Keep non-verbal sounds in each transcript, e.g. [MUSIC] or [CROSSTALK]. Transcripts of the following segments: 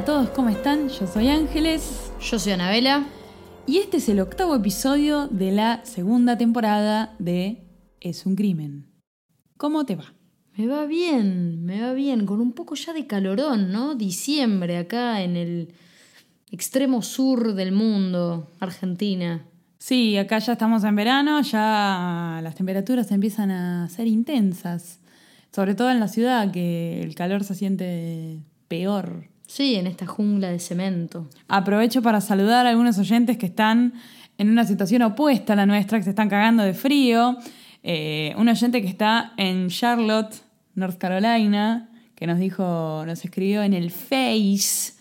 A todos, ¿cómo están? Yo soy Ángeles Yo soy Anabela. y este es el octavo episodio de la segunda temporada de Es un Crimen. ¿Cómo te va? Me va bien, me va bien, con un poco ya de calorón, ¿no? Diciembre acá en el extremo sur del mundo, Argentina. Sí, acá ya estamos en verano, ya las temperaturas empiezan a ser intensas, sobre todo en la ciudad, que el calor se siente peor. Sí, en esta jungla de cemento. Aprovecho para saludar a algunos oyentes que están en una situación opuesta a la nuestra, que se están cagando de frío. Eh, un oyente que está en Charlotte, North Carolina, que nos dijo, nos escribió en el Face.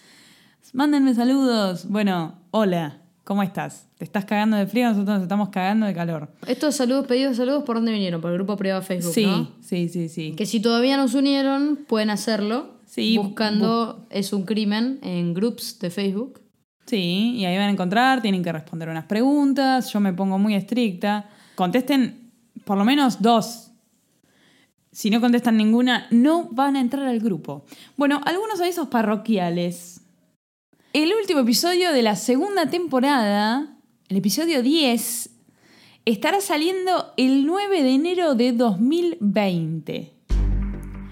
Mándenme saludos. Bueno, hola, ¿cómo estás? ¿Te estás cagando de frío? Nosotros nos estamos cagando de calor. Estos saludos, pedidos de saludos, ¿por dónde vinieron? Por el grupo privado de Facebook, Sí, ¿no? sí, sí, sí. Que si todavía nos unieron, pueden hacerlo. Sí, buscando Es un crimen en groups de Facebook. Sí, y ahí van a encontrar, tienen que responder unas preguntas, yo me pongo muy estricta. Contesten por lo menos dos. Si no contestan ninguna, no van a entrar al grupo. Bueno, algunos avisos parroquiales. El último episodio de la segunda temporada, el episodio 10, estará saliendo el 9 de enero de 2020.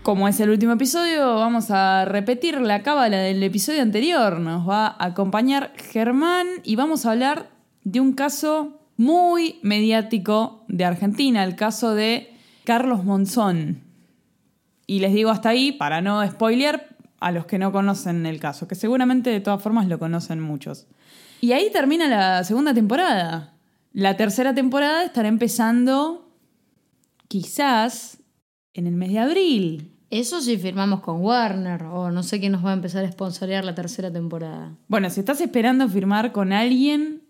Como es el último episodio, vamos a repetir la cábala del episodio anterior. Nos va a acompañar Germán y vamos a hablar de un caso muy mediático de Argentina, el caso de Carlos Monzón. Y les digo hasta ahí para no spoilear a los que no conocen el caso, que seguramente de todas formas lo conocen muchos. Y ahí termina la segunda temporada. La tercera temporada estará empezando quizás en el mes de abril. Eso si firmamos con Warner, o no sé quién nos va a empezar a sponsorear la tercera temporada. Bueno, si estás esperando firmar con alguien,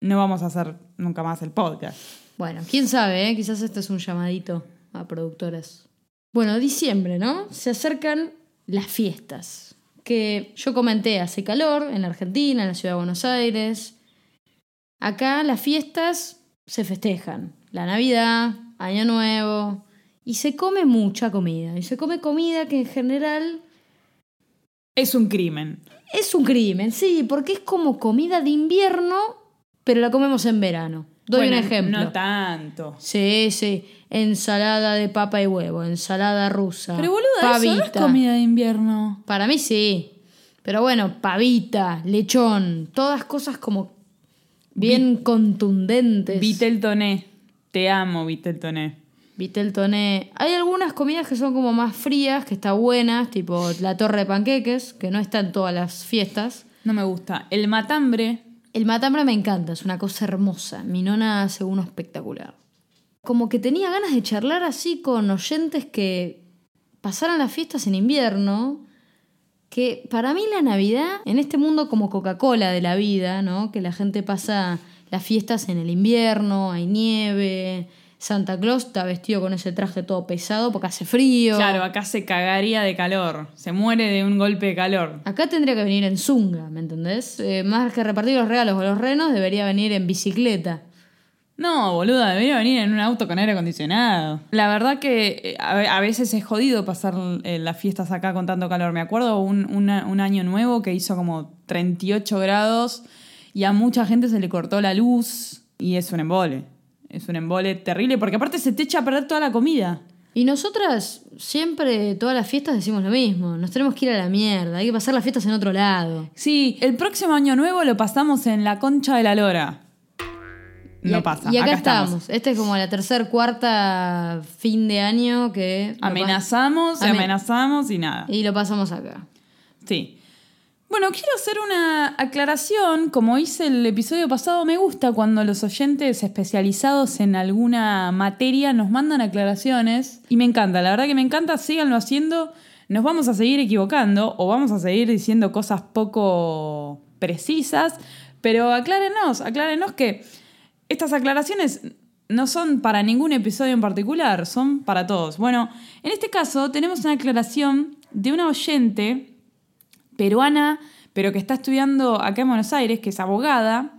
no vamos a hacer nunca más el podcast. Bueno, quién sabe, ¿eh? quizás este es un llamadito a productoras. Bueno, diciembre, ¿no? Se acercan las fiestas. Que yo comenté, hace calor en la Argentina, en la ciudad de Buenos Aires. Acá las fiestas se festejan. La Navidad, Año Nuevo. Y se come mucha comida. Y se come comida que en general Es un crimen. es un crimen, sí, porque es como comida de invierno, pero la comemos en verano. Doy Bueno, un ejemplo. No tanto. Sí, sí. Ensalada de papa y huevo, ensalada rusa. Pero boluda, eso no es pavita. comida de invierno. Para mí sí. Pero bueno, pavita, lechón, todas cosas como bien contundentes. Vitel Toné. Te amo, Vitel Toné. Vitel toné. Hay algunas comidas que son como más frías, que están buenas, tipo la torre de panqueques, que no está en todas las fiestas. No me gusta. El matambre. El matambre me encanta, es una cosa hermosa. Mi nona hace uno espectacular. Como que tenía ganas de charlar así con oyentes que pasaran las fiestas en invierno. Que para mí la Navidad, en este mundo como Coca-Cola de la vida, ¿no? Que la gente pasa las fiestas en el invierno, hay nieve. Santa Claus está vestido con ese traje todo pesado porque hace frío. Claro, acá se cagaría de calor. Se muere de un golpe de calor. Acá tendría que venir en zunga, ¿me entendés? Eh, más que repartir los regalos a los renos, debería venir en bicicleta. No, boluda, debería venir en un auto con aire acondicionado. La verdad que eh, a ve- a veces es jodido pasar eh, las fiestas acá con tanto calor. Me acuerdo un, una- un año nuevo que hizo como 38 grados y a mucha gente se le cortó la luz y es un embole. Es un embole terrible porque aparte se te echa a perder toda la comida. Y nosotras siempre, todas las fiestas decimos lo mismo. Nos tenemos que ir a la mierda, hay que pasar las fiestas en otro lado. Sí, el próximo año nuevo lo pasamos en la concha de la lora. No pasa. Y acá, estamos. Este es como la tercer, cuarta fin de año que... Amenazamos, amenazamos y nada. Y lo pasamos acá. Sí. Bueno, quiero hacer una aclaración. Como hice el episodio pasado, me gusta cuando los oyentes especializados en alguna materia nos mandan aclaraciones. Y me encanta, la verdad que me encanta, síganlo haciendo. nos vamos a seguir equivocando o vamos a seguir diciendo cosas poco precisas, pero aclárenos, aclárenos que estas aclaraciones no son para ningún episodio en particular, son para todos. Bueno, en este caso tenemos una aclaración de una oyente peruana, pero que está estudiando acá en Buenos Aires, que es abogada,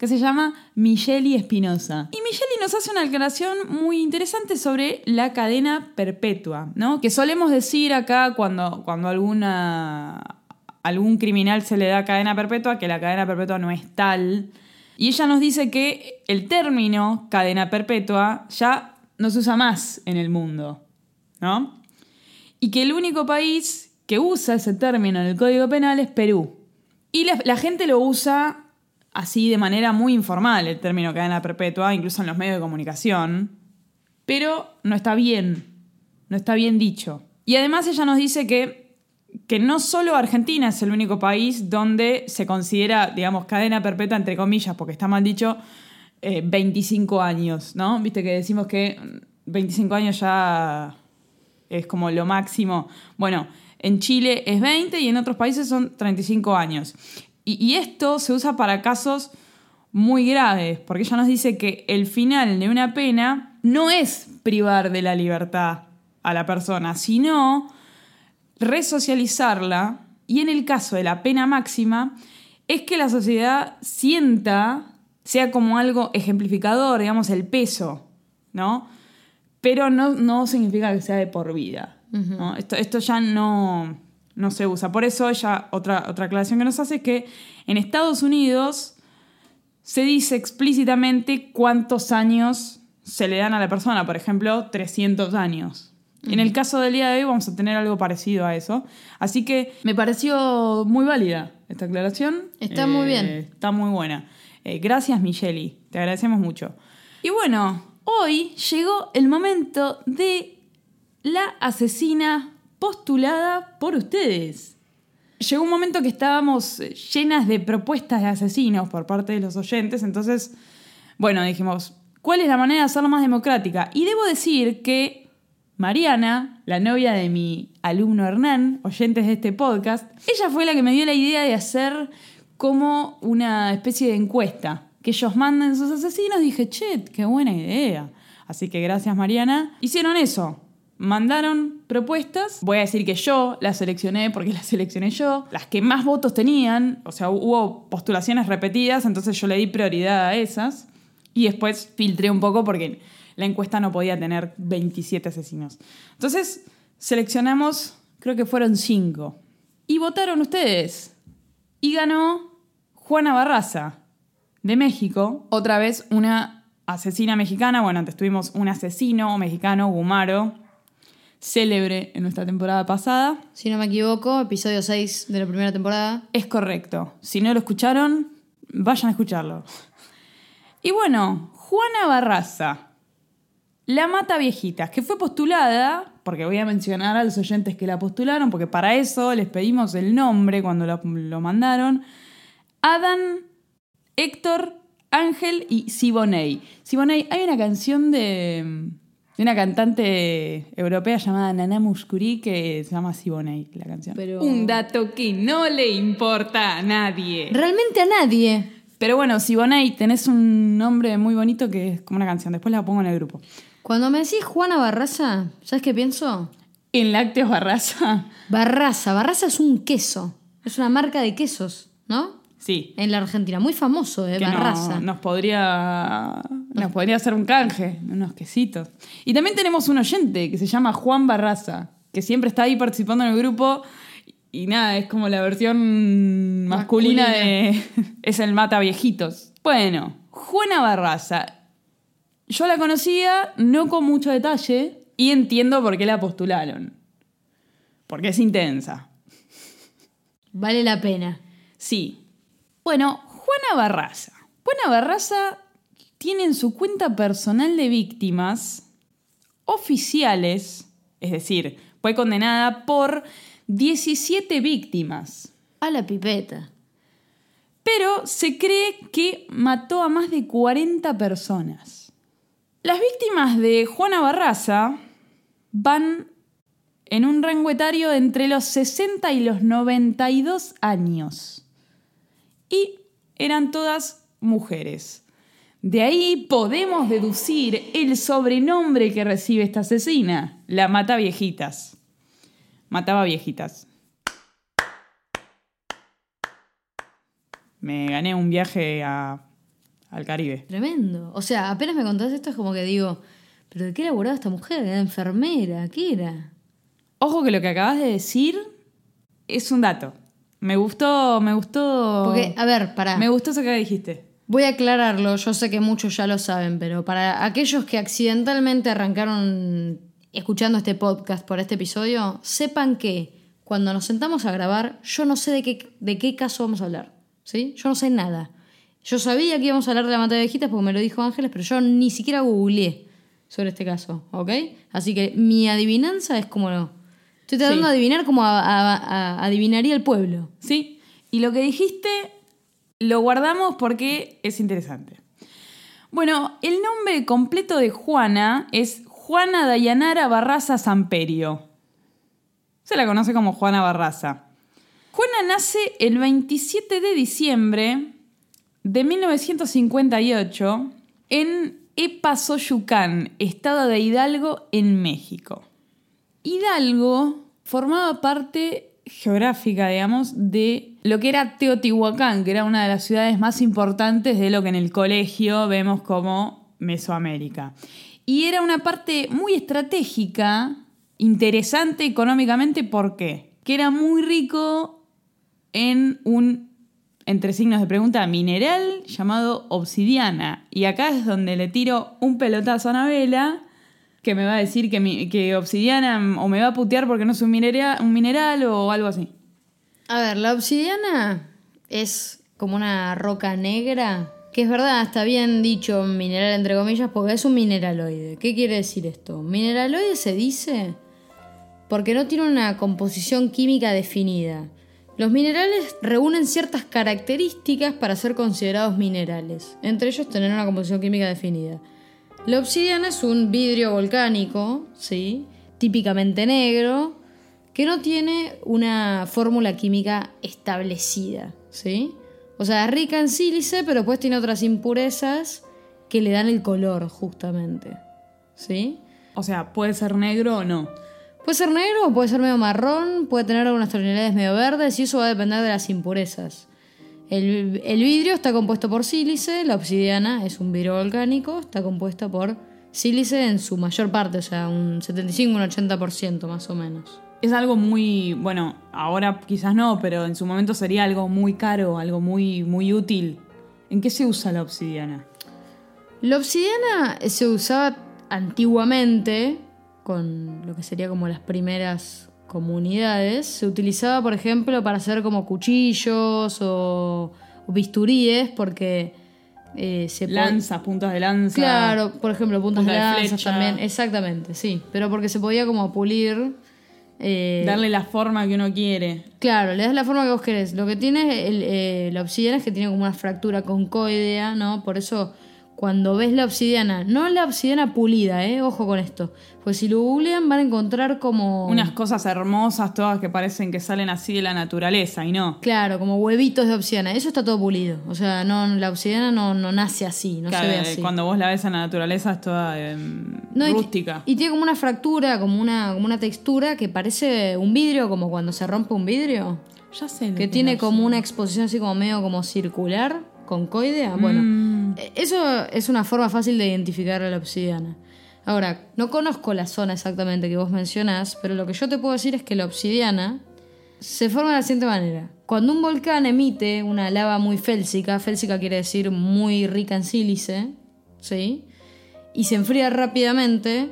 que se llama Micheli Espinosa. Y Micheli nos hace una aclaración muy interesante sobre la cadena perpetua, ¿no? Que solemos decir acá cuando, cuando alguna, algún criminal se le da cadena perpetua, que la cadena perpetua no es tal. Y ella nos dice que el término cadena perpetua ya no se usa más en el mundo, ¿no? Y que el único país que usa ese término en el Código Penal es Perú. Y la, gente lo usa así de manera muy informal el término cadena perpetua, incluso en los medios de comunicación, pero no está bien, no está bien dicho. Y además ella nos dice que, que no solo Argentina es el único país donde se considera, digamos, cadena perpetua, entre comillas, porque está mal dicho, eh, 25 años, ¿no? Viste que decimos que 25 años ya es como lo máximo. Bueno, en Chile es 20 y en otros países son 35 años. Y, esto se usa para casos muy graves, porque ella nos dice que el final de una pena no es privar de la libertad a la persona, sino resocializarla y en el caso de la pena máxima es que la sociedad sienta, sea como algo ejemplificador, digamos, el peso, ¿no? Pero no, no significa que sea de por vida. Esto, esto ya no, no se usa. Por eso ella, otra, otra aclaración que nos hace es que en Estados Unidos se dice explícitamente cuántos años se le dan a la persona, por ejemplo, 300 años. En el caso del día de hoy vamos a tener algo parecido a eso. Así que me pareció muy válida esta aclaración. Está muy bien. Eh, está muy buena. Eh, gracias, Micheli. Te agradecemos mucho. Y bueno, hoy llegó el momento de la asesina postulada por ustedes. Llegó un momento que estábamos llenas de propuestas de asesinos por parte de los oyentes, entonces, bueno, dijimos, ¿cuál es la manera de hacerlo más democrática? Y debo decir que Mariana, la novia de mi alumno Hernán, oyentes de este podcast, ella fue la que me dio la idea de hacer como una especie de encuesta. Que ellos manden sus asesinos. Dije, che, qué buena idea. Así que gracias Mariana. Hicieron eso mandaron propuestas. Voy a decir que yo las seleccioné porque [LAUGHS] las seleccioné yo. Las que más votos tenían, o sea, hubo postulaciones repetidas, entonces yo le di prioridad a esas. Y después filtré un poco porque la encuesta no podía tener 27 asesinos. Entonces seleccionamos, creo que fueron 5. Y votaron ustedes. Y ganó Juana Barraza, de México. Otra vez una asesina mexicana. Bueno, antes tuvimos un asesino mexicano, Gumaro, célebre en nuestra temporada pasada. Si no me equivoco, episodio 6 de la primera temporada. Es correcto. Si no lo escucharon, vayan a escucharlo. Y bueno, Juana Barraza, la mata viejitas, que fue postulada, porque voy a mencionar a los oyentes que la postularon, porque para eso les pedimos el nombre cuando lo, lo mandaron. Adam, Héctor, Ángel y Siboney. Siboney, hay una canción de una cantante europea llamada Nana Muscuri que se llama Siboney, la canción. Un dato que no le importa a nadie. Realmente a nadie. Pero bueno, Siboney, tenés un nombre muy bonito que es como una canción. Después la pongo en el grupo. Cuando me decís Juana Barraza, ¿sabes qué pienso? En lácteos Barraza. Barraza. Barraza es un queso. Es una marca de quesos, ¿no? Sí. En la Argentina, muy famoso, ¿eh? Barraza. nos podría. Nos podría hacer un canje, unos quesitos. Y también tenemos un oyente que se llama Juan Barraza, que siempre está ahí participando en el grupo. Y nada, es como la versión masculina, de. [LAUGHS] es el mata viejitos. Bueno, Juana Barraza. Yo la conocía, no con mucho detalle, y entiendo por qué la postularon. Porque es intensa. Vale la pena. Sí, bueno, Juana Barraza. Juana Barraza tiene en su cuenta personal de víctimas oficiales, es decir, fue condenada por 17 víctimas. A la pipeta. Pero se cree que mató a más de 40 personas. Las víctimas de Juana Barraza van en un rango etario entre los 60 y los 92 años. Y eran todas mujeres. De ahí podemos deducir el sobrenombre que recibe esta asesina, la mata viejitas. Mataba viejitas. Me gané un viaje a- al Caribe. Tremendo. O sea, apenas me contás esto es como que digo, ¿pero de qué laburaba esta mujer? ¿Era enfermera? ¿Qué era? Ojo que lo que acabas de decir es un dato. Me gustó, me gustó. Porque, a ver, pará. Me gustó eso que dijiste. Voy a aclararlo, yo sé que muchos ya lo saben, pero para aquellos que accidentalmente arrancaron escuchando este podcast por este episodio, sepan que cuando nos sentamos a grabar, yo no sé de qué, de qué caso vamos a hablar. ¿Sí? Yo no sé nada. Yo sabía que íbamos a hablar de la mata de viejitas porque me lo dijo Ángeles, pero yo ni siquiera googleé sobre este caso, ¿ok? Así que mi adivinanza es como no. Estoy tratando Sí. de adivinar como a- a- a- adivinaría el pueblo. Sí. Y lo que dijiste lo guardamos porque es interesante. Bueno, el nombre completo de Juana es Juana Dayanara Barraza Samperio. Se la conoce como Juana Barraza. Juana nace el 27 de diciembre de 1958 en Epazoyucán, estado de Hidalgo, en México. Hidalgo formaba parte geográfica, digamos, de lo que era Teotihuacán, que era una de las ciudades más importantes de lo que en el colegio vemos como Mesoamérica. Y era una parte muy estratégica, interesante económicamente, ¿por qué? Que era muy rico en un, entre signos de pregunta, mineral llamado obsidiana. Y acá es donde le tiro un pelotazo a Anabela, que me va a decir que, que obsidiana o me va a putear porque no es un un mineral o algo así. A ver, la obsidiana es como una roca negra, que es verdad, está bien dicho mineral entre comillas, porque es un mineraloide. ¿Qué quiere decir esto? Mineraloide se dice porque no tiene una composición química definida. Los minerales reúnen ciertas características para ser considerados minerales, entre ellos tener una composición química definida. La obsidiana es un vidrio volcánico, ¿sí? típicamente negro, que no tiene una fórmula química establecida, ¿sí? O sea, es rica en sílice, pero después tiene otras impurezas que le dan el color, justamente, ¿sí? O sea, puede ser negro o no. Puede ser negro o puede ser medio marrón, puede tener algunas tonalidades medio verdes y eso va a depender de las impurezas. El, el vidrio está compuesto por sílice, la obsidiana es un vidrio volcánico, está compuesta por sílice en su mayor parte, o sea, un 75, un 80% más o menos. Es algo muy, bueno, ahora quizás no, pero en su momento sería algo muy caro, algo muy, muy útil. ¿En qué se usa la obsidiana? La obsidiana se usaba antiguamente, con lo que sería como las primeras comunidades, se utilizaba, por ejemplo, para hacer como cuchillos o, o bisturíes, porque eh, se Lanzas, puntas de lanza. Claro, por ejemplo, puntas Punta de de también, exactamente, sí, pero porque se podía como pulir. eh, Darle la forma que uno quiere. Claro, le das la forma que vos querés. Lo que tiene el, eh, la obsidiana es que tiene como una fractura concoidea, ¿no? Por eso cuando ves la obsidiana, no la obsidiana pulida, ¿eh? Ojo con esto. Pues si lo googlean van a encontrar como... Unas cosas hermosas, todas que parecen que salen así de la naturaleza y no. Claro, como huevitos de obsidiana. Eso está todo pulido. O sea, no, la obsidiana no, no nace así, no Claro, se ve así. Cuando vos la ves en la naturaleza es toda eh, No, y- rústica. Y, tiene como una fractura, como una, como una textura que parece un vidrio, como cuando se rompe un vidrio. ya sé. Que tiene como una exposición así como medio como circular, concoidea. Bueno, Mm. eh, eso es una forma fácil de identificar a la obsidiana. Ahora, no conozco la zona exactamente que vos mencionás, pero lo que yo te puedo decir es que la obsidiana se forma de la siguiente manera. Cuando un volcán emite una lava muy félsica, félsica quiere decir muy rica en sílice, ¿sí? Y se enfría rápidamente,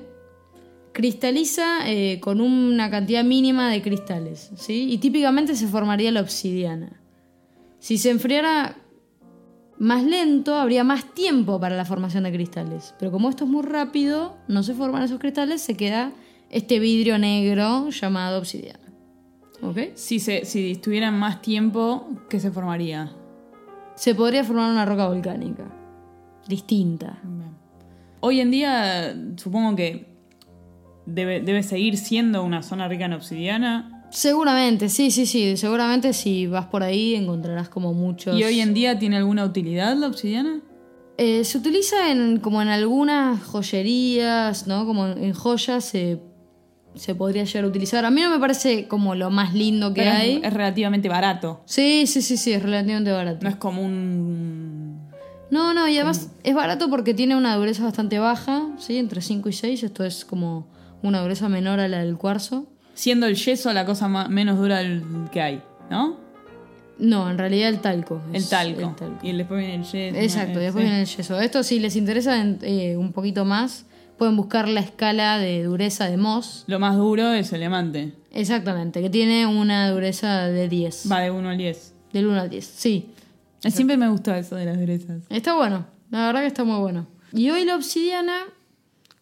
cristaliza eh, con una cantidad mínima de cristales, ¿sí? Y típicamente se formaría la obsidiana. Si se enfriara más lento, habría más tiempo para la formación de cristales. Pero como esto es muy rápido, no se forman esos cristales, se queda este vidrio negro llamado obsidiana. ¿Ok? Si, se, si estuvieran más tiempo, ¿qué se formaría? Se podría formar una roca volcánica. Distinta. Hoy en día, supongo que debe, debe seguir siendo una zona rica en obsidiana. Seguramente, sí, sí, sí. Seguramente si vas por ahí encontrarás como muchos. ¿Y hoy en día tiene alguna utilidad la obsidiana? Eh, se utiliza en, como en algunas joyerías, ¿no? Como en, joyas se, se podría llegar a utilizar. A mí no me parece como lo más lindo que Pero hay. es relativamente barato. Sí, sí, sí, sí, es relativamente barato. No es como un... No, no, y además es barato porque tiene una dureza bastante baja, ¿sí? Entre 5 y 6. Esto es como una dureza menor a la del cuarzo. Siendo el yeso la cosa ma- menos dura que hay, ¿no? No, en realidad el talco. El talco. Y después viene el yeso. Exacto, eh, después sí. viene el yeso. Esto si les interesa eh, un poquito más, pueden buscar la escala de dureza de Moss. Lo más duro es el diamante. Exactamente, que tiene una dureza de 10. Va de 1 al 10. Del 1 al 10, sí. Siempre me gustó eso de las durezas. Está bueno, la verdad que está muy bueno. Y hoy la obsidiana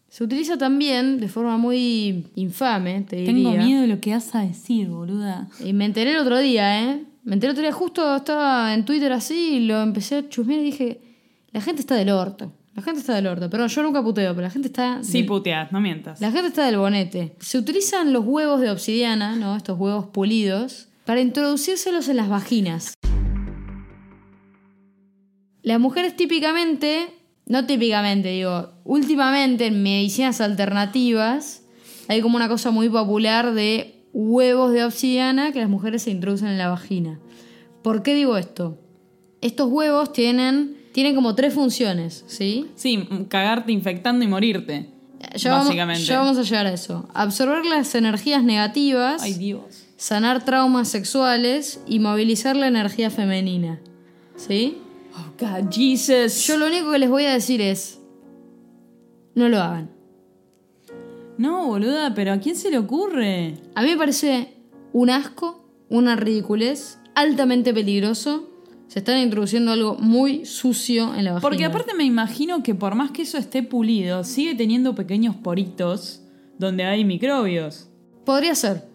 se utiliza también de forma muy infame, te diría. Tengo miedo de lo que vas a decir, boluda. Y me enteré el otro día, ¿eh? Me enteré el otro día, justo estaba en Twitter así y lo empecé a chusmear y dije, la gente está del orto. La gente está del orto. Pero yo nunca puteo, pero la gente está... Sí, del- puteas, no mientas. La gente está del bonete. Se utilizan los huevos de obsidiana, ¿no? Estos huevos pulidos, para introducírselos en las vaginas. Las mujeres típicamente, no típicamente, digo, últimamente en medicinas alternativas hay como una cosa muy popular de huevos de obsidiana que las mujeres se introducen en la vagina. ¿Por qué digo esto? Estos huevos tienen, tienen como tres funciones, ¿sí? Sí, cagarte infectando y morirte. Ya vamos, básicamente. ya vamos a llegar a eso. Absorber las energías negativas, Ay, Dios. sanar traumas sexuales y movilizar la energía femenina. ¿Sí? Oh, God, Jesus. Yo lo único que les voy a decir es, no lo hagan. No, boluda, pero ¿a quién se le ocurre? A mí me parece un asco, una ridiculez, altamente peligroso. Se están introduciendo algo muy sucio en la vagina. Porque aparte me imagino que por más que eso esté pulido, sigue teniendo pequeños poritos donde hay microbios. Podría ser.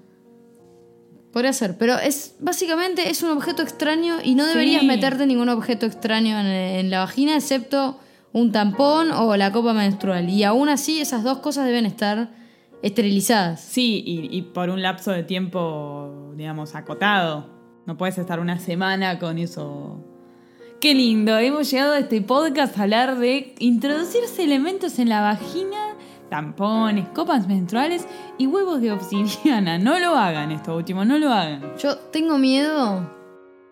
Podría ser, pero es básicamente es un objeto extraño y no deberías Sí. meterte ningún objeto extraño en, en la vagina excepto un tampón o la copa menstrual. Y aún así esas dos cosas deben estar esterilizadas. Sí, y, y por un lapso de tiempo, digamos, acotado. No puedes estar una semana con eso. Qué lindo, hemos llegado a este podcast a hablar de introducirse elementos en la vagina, tampones, copas menstruales y huevos de obsidiana. No lo hagan esto último, no lo hagan. Yo tengo miedo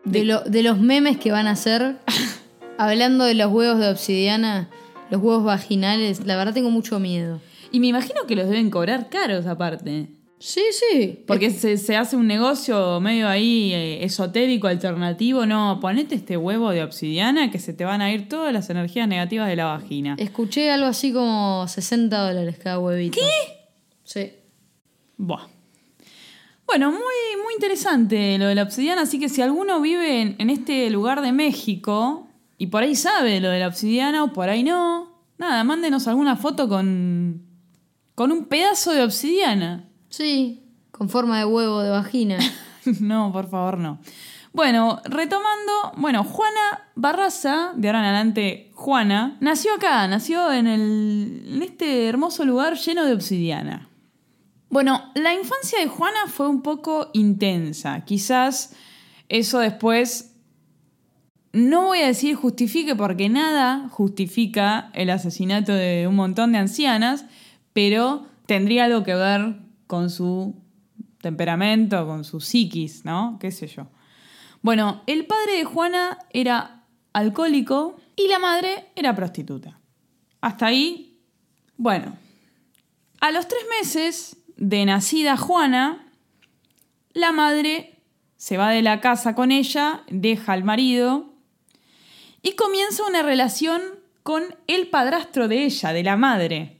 de, lo- de los memes que van a hacer [LAUGHS] hablando de los huevos de obsidiana, los huevos vaginales. La verdad tengo mucho miedo. Y me imagino que los deben cobrar caros aparte. Sí, sí. Porque se, se hace un negocio medio ahí eh, esotérico, alternativo. No, ponete este huevo de obsidiana que se te van a ir todas las energías negativas de la vagina. Escuché algo así como 60 dólares cada huevito. ¿Qué? Sí. Buah. Bueno, muy, muy interesante lo de la obsidiana, así que si alguno vive en, en este lugar de México y por ahí sabe lo de la obsidiana o por ahí no, nada, mándenos alguna foto con, con un pedazo de obsidiana. Sí, con forma de huevo de vagina. [LAUGHS] no, por favor, no. Bueno, retomando, bueno, Juana Barraza, de ahora en adelante Juana, nació acá, nació en, el, en este hermoso lugar lleno de obsidiana. Bueno, la infancia de Juana fue un poco intensa. Quizás eso después, no voy a decir justifique porque nada justifica el asesinato de un montón de ancianas, pero tendría algo que ver con su temperamento, con su psiquis, ¿no? ¿Qué sé yo? Bueno, el padre de Juana era alcohólico y la madre era prostituta. Hasta ahí, bueno. A los tres meses de nacida Juana, la madre se va de la casa con ella, deja al marido y comienza una relación con el padrastro de ella, de la madre,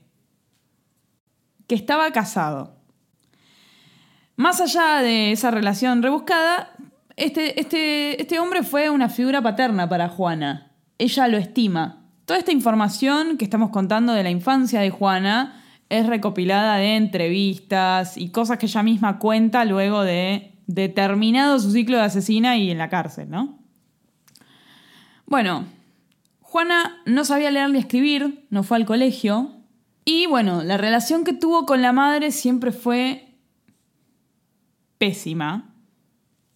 que estaba casado. Más allá de esa relación rebuscada, este, este, este hombre fue una figura paterna para Juana. Ella lo estima. Toda esta información que estamos contando de la infancia de Juana es recopilada de entrevistas y cosas que ella misma cuenta luego de determinado su ciclo de asesina y en la cárcel, ¿no? Bueno, Juana no sabía leer ni escribir, no fue al colegio, Y bueno, la relación que tuvo con la madre siempre fue pésima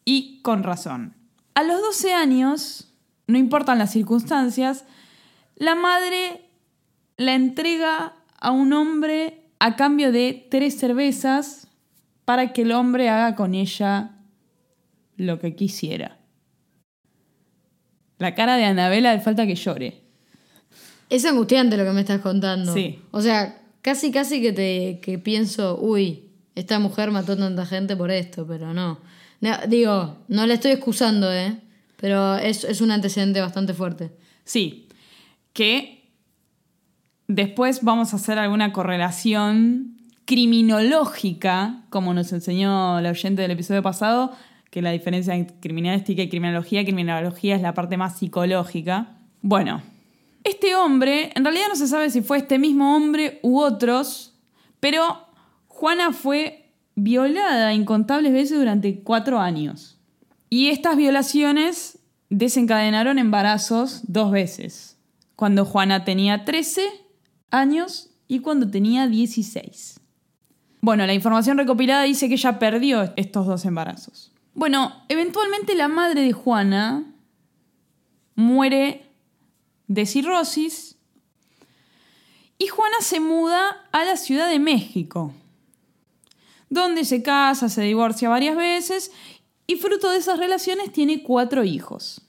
y con razón. A los 12 años, no importan las circunstancias, la madre la entrega a un hombre a cambio de tres cervezas para que el hombre haga con ella lo que quisiera. La cara de Anabela le falta que llore. Es angustiante lo que me estás contando. Sí. O sea, casi, casi que te que pienso, uy, esta mujer mató tanta gente por esto, pero no. No, digo, no le estoy excusando, ¿eh? Pero es, es un antecedente bastante fuerte. Sí, que después vamos a hacer alguna correlación criminológica, como nos enseñó la oyente del episodio pasado, que la diferencia entre criminalística y criminología, criminología es la parte más psicológica. Bueno, este hombre, en realidad no se sabe si fue este mismo hombre u otros, pero Juana fue violada incontables veces durante cuatro años. Y estas violaciones desencadenaron embarazos dos veces, cuando Juana tenía 13 años y cuando tenía 16. Bueno, la información recopilada dice que ella perdió estos dos embarazos. Bueno, eventualmente la madre de Juana muere de cirrosis y Juana se muda a la Ciudad de México, donde se casa, se divorcia varias veces y fruto de esas relaciones tiene cuatro hijos.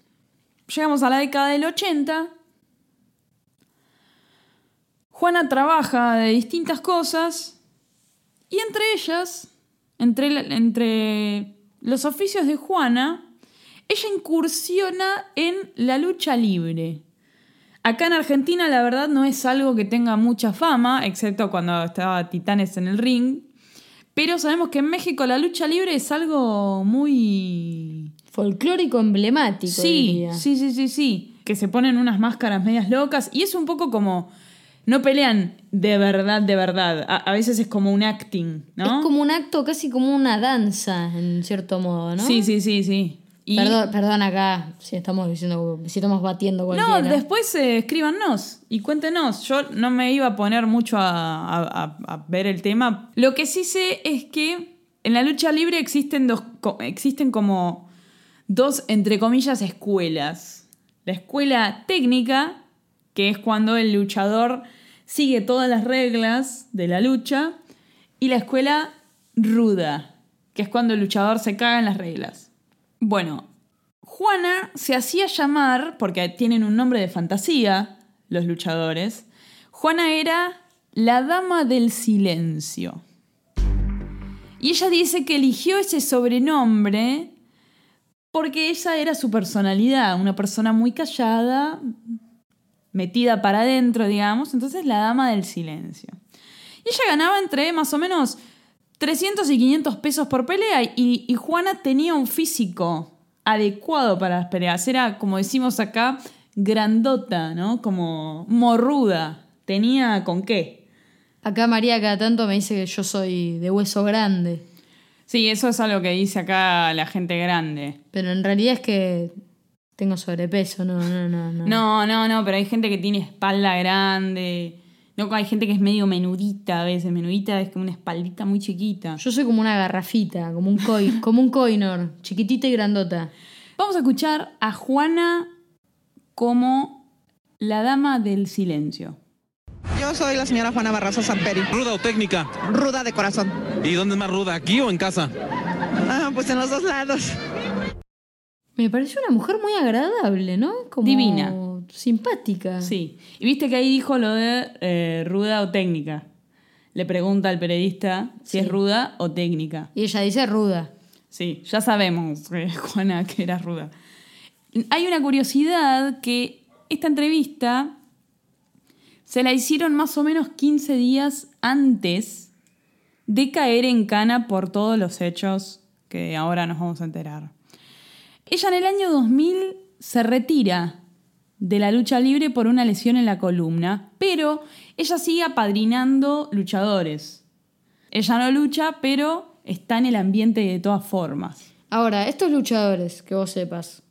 Llegamos a la década del 80. Juana trabaja de distintas cosas y entre ellas, entre, entre los oficios de Juana, ella incursiona en la lucha libre. Acá en Argentina la verdad no es algo que tenga mucha fama, excepto cuando estaba Titanes en el ring. Pero sabemos que en México la lucha libre es algo muy... Folclórico emblemático. Sí, diría. sí, sí, sí, sí. Que se ponen unas máscaras medias locas y es un poco como... No pelean de verdad, de verdad. A, a veces es como un acting, ¿no? Es como un acto, casi como una danza, en cierto modo, ¿no? Sí, sí, sí, sí. Y- Perdón, perdón acá si estamos diciendo, si estamos batiendo No, después eh, escríbanos y cuéntenos. Yo no me iba a poner mucho a, a- ver el tema. Lo que sí sé es que en la lucha libre existen, dos, existen como dos, entre comillas, escuelas. La escuela técnica, que es cuando el luchador sigue todas las reglas de la lucha, y la escuela ruda, que es cuando el luchador se caga en las reglas. Bueno, Juana se hacía llamar, porque tienen un nombre de fantasía, los luchadores, Juana era la dama del silencio. Y ella dice que eligió ese sobrenombre porque esa era su personalidad, una persona muy callada, metida para adentro, digamos, entonces la dama del silencio. Y ella ganaba entre más o menos 300 y 500 pesos por pelea y, y Juana tenía un físico adecuado para las peleas. Era, como decimos acá, grandota, ¿no? Como morruda. Tenía con qué. Acá María cada tanto me dice que yo soy de hueso grande. Sí, eso es algo que dice acá la gente grande. Pero en realidad es que tengo sobrepeso, no, no, no, no. No, no, no, pero hay gente que tiene espalda grande. No, hay gente que es medio menudita a veces. Menudita es como una espaldita muy chiquita. Yo soy como una garrafita, como un koi, [LAUGHS] como un coinor, chiquitita y grandota. Vamos a escuchar a Juana como la dama del silencio. Yo soy la señora Juana Barraza Samperi, ¿Ruda o técnica? ruda de corazón. ¿Y dónde es más ruda, aquí o en casa? Ah, pues en los dos lados. Me pareció una mujer muy agradable, ¿no? Como Divina. Simpática. Sí. Y viste que ahí dijo lo de eh, ruda o técnica. Le pregunta al periodista si es ruda o técnica. Y ella dice ruda. Sí, ya sabemos, eh, [LAUGHS] Juana, que era ruda. Hay una curiosidad que esta entrevista se la hicieron más o menos 15 días antes de caer en cana por todos los hechos que ahora nos vamos a enterar. Ella en el año 2000 se retira de la lucha libre por una lesión en la columna, pero ella sigue apadrinando luchadores. Ella no lucha, pero está en el ambiente de todas formas. Ahora, estos luchadores, que vos sepas,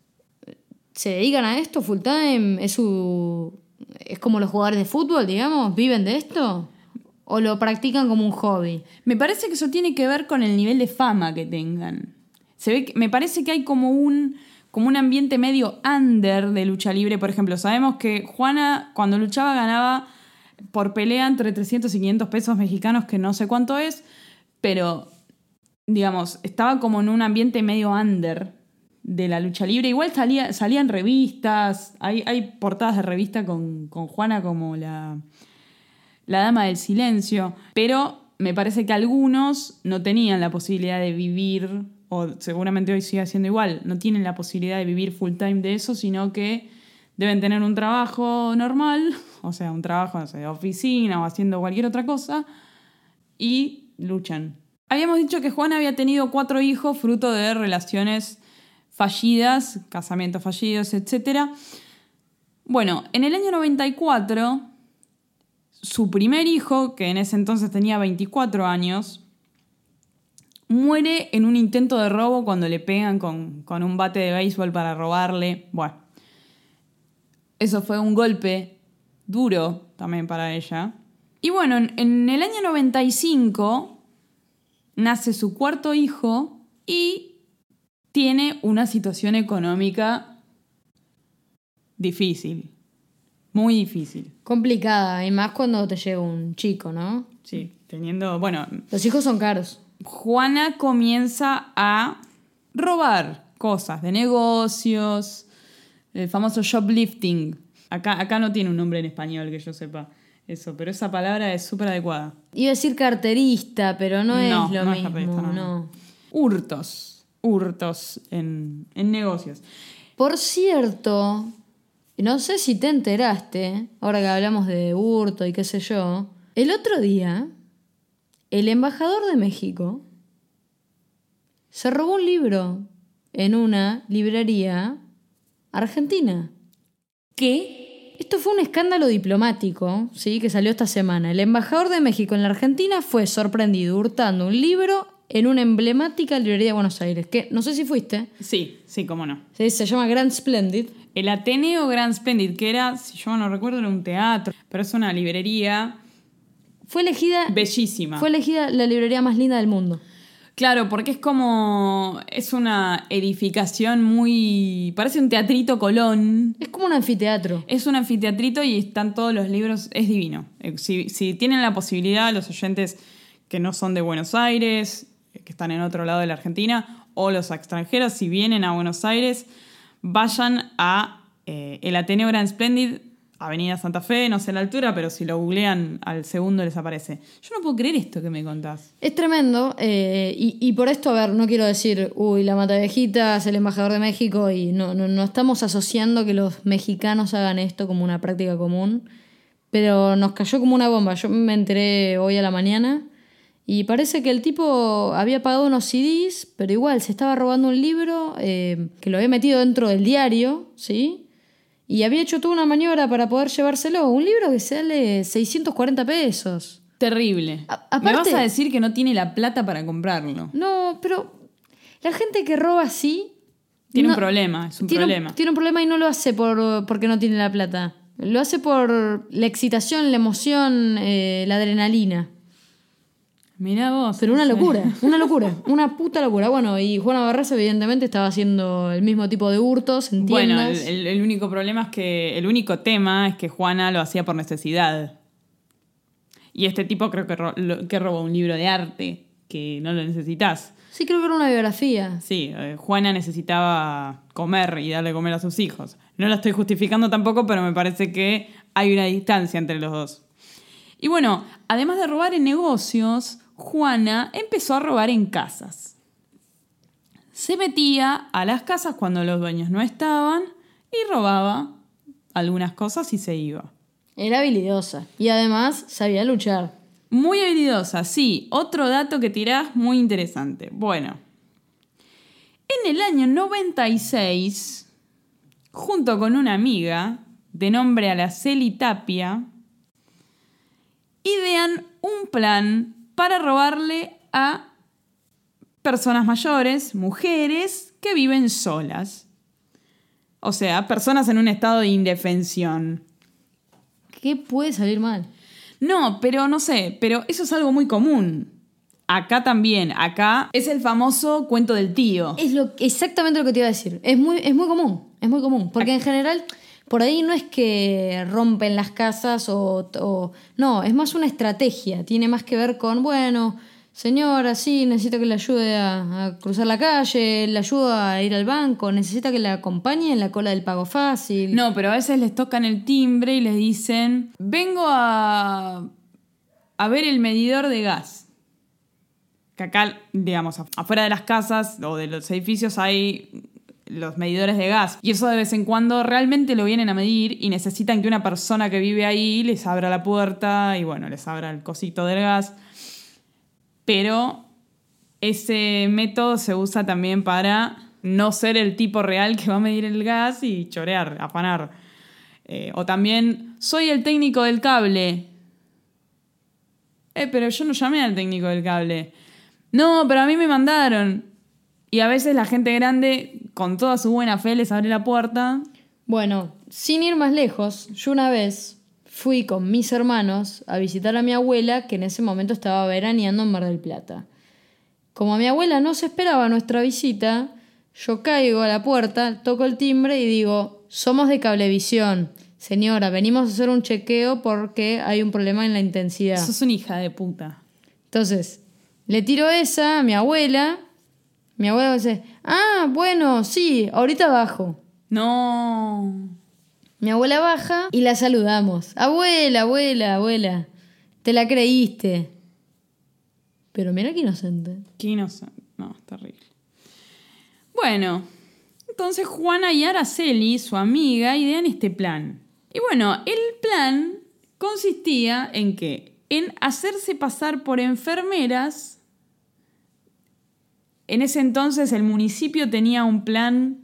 ¿se dedican a esto full time? ¿Es su. es como los jugadores de fútbol, digamos? ¿Viven de esto? ¿O lo practican como un hobby? Me parece que eso tiene que ver con el nivel de fama que tengan. Se ve que- me parece que hay como un, como un ambiente medio under de lucha libre. Por ejemplo, sabemos que Juana cuando luchaba ganaba por pelea entre 300 y 500 pesos mexicanos, que no sé cuánto es, pero digamos, estaba como en un ambiente medio under de la lucha libre. Igual salía, salían revistas, hay, hay portadas de revista con, con Juana como la, la Dama del Silencio, pero me parece que algunos no tenían la posibilidad de vivir, o seguramente hoy sigue siendo igual, no tienen la posibilidad de vivir full time de eso, sino que deben tener un trabajo normal, [LAUGHS] o sea, un trabajo de oficina o haciendo cualquier otra cosa, y luchan. Habíamos dicho que Juan había tenido cuatro hijos fruto de relaciones fallidas, casamientos fallidos, etc. Bueno, en el año 94 su primer hijo, que en ese entonces tenía 24 años, muere en un intento de robo cuando le pegan con, con un bate de béisbol para robarle. Bueno, eso fue un golpe duro también para ella. Y bueno, en, en el año 95 nace su cuarto hijo y tiene una situación económica difícil, muy difícil. Complicada, y más cuando te llega un chico, ¿no? Sí, teniendo, bueno, Los hijos son caros. Juana comienza a robar cosas de negocios, el famoso shoplifting. Acá, acá no tiene un nombre en español que yo sepa eso, pero esa palabra es súper adecuada. Iba a decir carterista, pero no, es lo no mismo. carterista, no. no. Hurtos, hurtos en, en negocios. Por cierto, no sé si te enteraste, ahora que hablamos de hurto y qué sé yo, el otro día, el embajador de México se robó un libro en una librería argentina. ¿Qué? Esto fue un escándalo diplomático, ¿sí? Que salió esta semana. El embajador de México en la Argentina fue sorprendido hurtando un libro en una emblemática librería de Buenos Aires, que no sé si fuiste, Sí, sí, cómo no. se, se llama Grand Splendid. El Ateneo Grand Splendid, que era, si yo no recuerdo, era un teatro, pero es una librería Fue elegida, bellísima. fue elegida la librería más linda del mundo. Claro, porque es como. Es una edificación muy. Parece un teatrito Colón. Es como un anfiteatro. Es un anfiteatrito y están todos los libros. Es divino. Eh, Si, si tienen la posibilidad, los oyentes que no son de Buenos Aires, eh, que están en otro lado de la Argentina, o los extranjeros, si vienen a Buenos Aires, vayan a eh, el Ateneo Grand Splendid, Avenida Santa Fe, no sé la altura, pero si lo googlean al segundo les aparece. Yo no puedo creer esto que me contás. Es tremendo, eh, y, por esto, a ver, no quiero decir, uy, la mata es el embajador de México, y no, no, no estamos asociando que los mexicanos hagan esto como una práctica común, pero nos cayó como una bomba. Yo me enteré hoy a la mañana, y parece que el tipo había pagado unos CDs, pero igual se estaba robando un libro eh, que lo había metido dentro del diario, ¿sí? Y había hecho toda una maniobra para poder llevárselo. Un libro que sale 640 pesos. Terrible. A- Me aparte- vas a decir que no tiene la plata para comprarlo. No, pero la gente que roba así. Tiene un problema, es un tiene problema. tiene un problema y no lo hace por, porque no tiene la plata. Lo hace por la excitación, la emoción, eh, la adrenalina. Mirá vos. Pero una locura, [LAUGHS] una locura, una puta locura. Bueno, y Juana Barraza evidentemente estaba haciendo el mismo tipo de hurtos en Bueno, el, el- el único problema es que. El único tema es que Juana lo hacía por necesidad. Y este tipo creo que, ro- lo- que robó un libro de arte, que no lo necesitas. Sí, creo que era una biografía. Sí, eh, Juana necesitaba comer y darle comer a sus hijos. No lo estoy justificando tampoco, pero me parece que hay una distancia entre los dos. Y bueno, además de robar en negocios, Juana empezó a robar en casas. Se metía a las casas cuando los dueños no estaban y robaba algunas cosas y se iba. Era habilidosa. Y además sabía luchar. Muy habilidosa, sí. Otro dato que tirás muy interesante. Bueno, en el año 96, junto con una amiga de nombre Araceli Tapia, idean un plan para robarle a personas mayores, mujeres que viven solas. O sea, personas en un estado de indefensión. ¿Qué puede salir mal? No, pero no sé, pero eso es algo muy común. Acá también, acá es el famoso cuento del tío. Es lo, exactamente lo que te iba a decir. Es muy, es muy común, es muy común. Porque en general, por ahí no es que rompen las casas o, No, es más una estrategia. Tiene más que ver con, bueno, señora, sí, necesito que le ayude a, a cruzar la calle, le ayudo a ir al banco, necesita que le acompañe en la cola del pago fácil. No, pero a veces les tocan el timbre y les dicen, vengo a, a ver el medidor de gas. Que acá, digamos, af- afuera de las casas o de los edificios hay los medidores de gas. Y eso de vez en cuando realmente lo vienen a medir y necesitan que una persona que vive ahí les abra la puerta y bueno, les abra el cosito del gas. Pero ese método se usa también para no ser el tipo real que va a medir el gas y chorear, afanar. Eh, o también, soy el técnico del cable. Eh, pero yo no llamé al técnico del cable. No, pero a mí me mandaron. Y a veces la gente grande, con toda su buena fe, les abre la puerta. Bueno, sin ir más lejos, yo una vez fui con mis hermanos a visitar a mi abuela, que en ese momento estaba veraneando en Mar del Plata. Como mi abuela no se esperaba nuestra visita, yo caigo a la puerta, toco el timbre y digo, somos de Cablevisión. Señora, venimos a hacer un chequeo porque hay un problema en la intensidad. Sos una hija de puta. Entonces, le tiro esa a mi abuela. Mi abuela dice, ah, bueno, sí, ahorita bajo. No. Mi abuela baja y la saludamos. Abuela, abuela, abuela. Te la creíste. Pero mira qué inocente. Qué inocente. No, es terrible. Bueno, entonces Juana y Araceli, su amiga, idean este plan. Y bueno, el plan consistía en que, en hacerse pasar por enfermeras, en ese entonces el municipio tenía un plan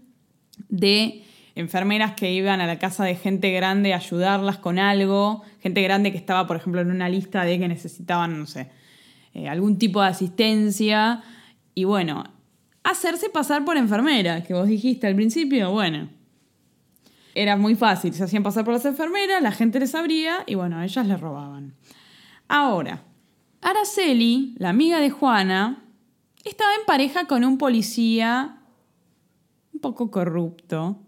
de enfermeras que iban a la casa de gente grande a ayudarlas con algo, gente grande que estaba, por ejemplo, en una lista de que necesitaban, no sé, eh, algún tipo de asistencia. Y bueno, hacerse pasar por enfermera, que vos dijiste al principio, bueno, era muy fácil, se hacían pasar por las enfermeras, la gente les abría y bueno, ellas les robaban. Ahora, Araceli, la amiga de Juana, estaba en pareja con un policía un poco corrupto.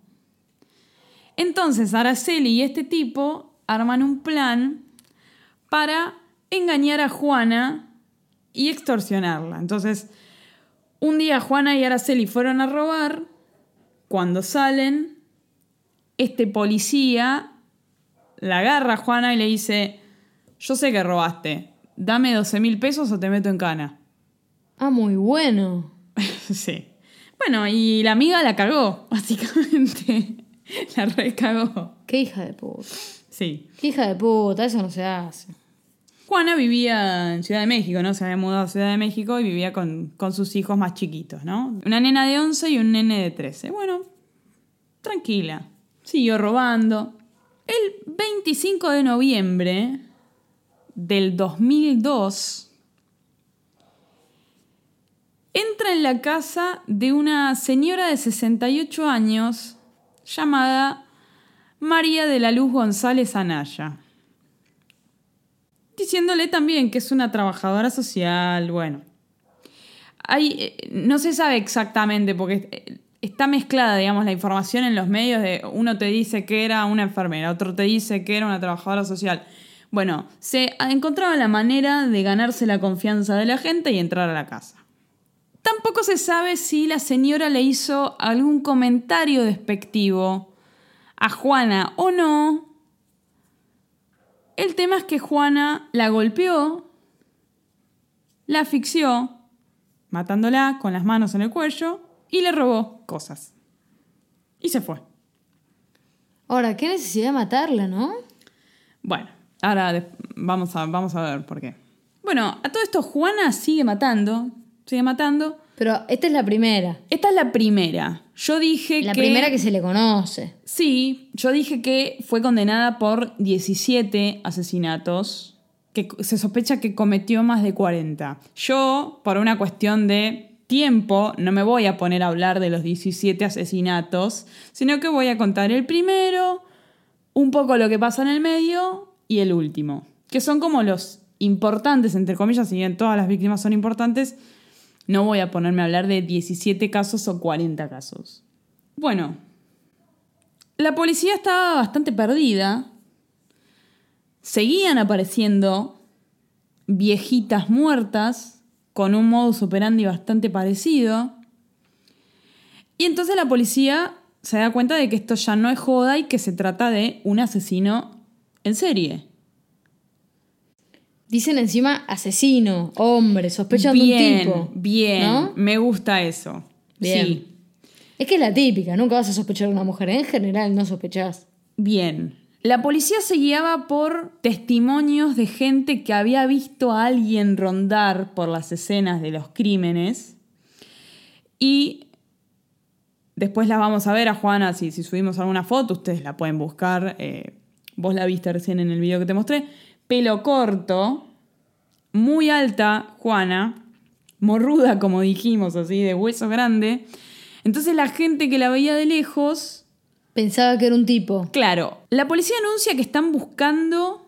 Entonces Araceli y este tipo arman un plan para engañar a Juana y extorsionarla. Entonces, un día Juana y Araceli fueron a robar. Cuando salen, este policía la agarra a Juana y le dice, yo sé que robaste, dame 12 mil pesos o te meto en cana. Ah, muy bueno. [LAUGHS] sí. Bueno, y la amiga la cagó, [LAUGHS] básicamente. la recagó. Qué hija de puta. Sí. Qué hija de puta, eso no se hace. Juana vivía en Ciudad de México, ¿no? Se había mudado a Ciudad de México y vivía con, con sus hijos más chiquitos, ¿no? Una nena de 11 y un nene de 13. Bueno, tranquila. Siguió robando. El 25 de noviembre del 2002 entra en la casa de una señora de 68 años llamada María de la Luz González Anaya diciéndole también que es una trabajadora social, bueno. Hay, eh, no se sabe exactamente porque eh, está mezclada, digamos, la información en los medios de uno te dice que era una enfermera, otro te dice que era una trabajadora social. Bueno, se encontraba la manera de ganarse la confianza de la gente y entrar a la casa. Tampoco se sabe si la señora le hizo algún comentario despectivo a Juana o no, el tema es que Juana la golpeó, la asfixió, matándola con las manos en el cuello, y le robó cosas. Y se fue. Ahora, qué necesidad de matarla, ¿no? Bueno, ahora vamos a, vamos a ver por qué. Bueno, a todo esto Juana sigue matando, sigue matando. Pero esta es la primera. Esta es la primera. Yo dije La que... primera que se le conoce. Sí, yo dije que fue condenada por 17 asesinatos, que se sospecha que cometió más de 40. Yo, por una cuestión de tiempo, no me voy a poner a hablar de los 17 asesinatos, sino que voy a contar el primero, un poco lo que pasa en el medio y el último, que son como los importantes, entre comillas, si bien todas las víctimas son importantes, no voy a ponerme a hablar de 17 casos o 40 casos. Bueno, la policía estaba bastante perdida. Seguían apareciendo viejitas muertas con un modus operandi bastante parecido. Y entonces la policía se da cuenta de que esto ya no es joda y que se trata de un asesino en serie. Dicen encima asesino, hombre, sospechan de un Bien, tipo. bien, ¿no? me gusta eso. Bien. Sí, Es que es la típica, nunca vas a sospechar de una mujer. En general no sospechás. bien. La policía se guiaba por testimonios de gente que había visto a alguien rondar por las escenas de los crímenes. Y después las vamos a ver a Juana, si, si subimos alguna foto, ustedes la pueden buscar. eh, vos la viste recién en el video que te mostré. Pelo corto, muy alta, Juana, morruda, como dijimos, así, de hueso grande. Entonces la gente que la veía de lejos Pensaba que era un tipo. Claro, la policía anuncia que están buscando,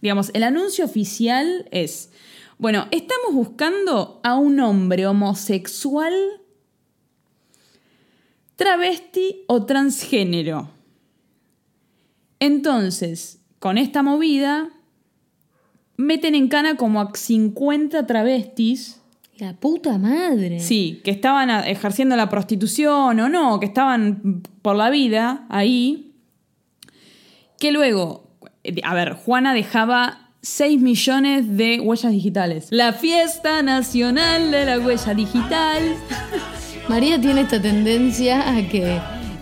digamos, el anuncio oficial es, bueno, estamos buscando a un hombre homosexual, travesti o transgénero. Entonces, con esta movida, meten en cana como a 50 travestis La puta madre. Sí, que estaban ejerciendo la prostitución o no, que estaban por la vida ahí. Que luego, a ver, Juana dejaba 6 millones de huellas digitales. La fiesta nacional de la huella digital. María tiene esta tendencia a que,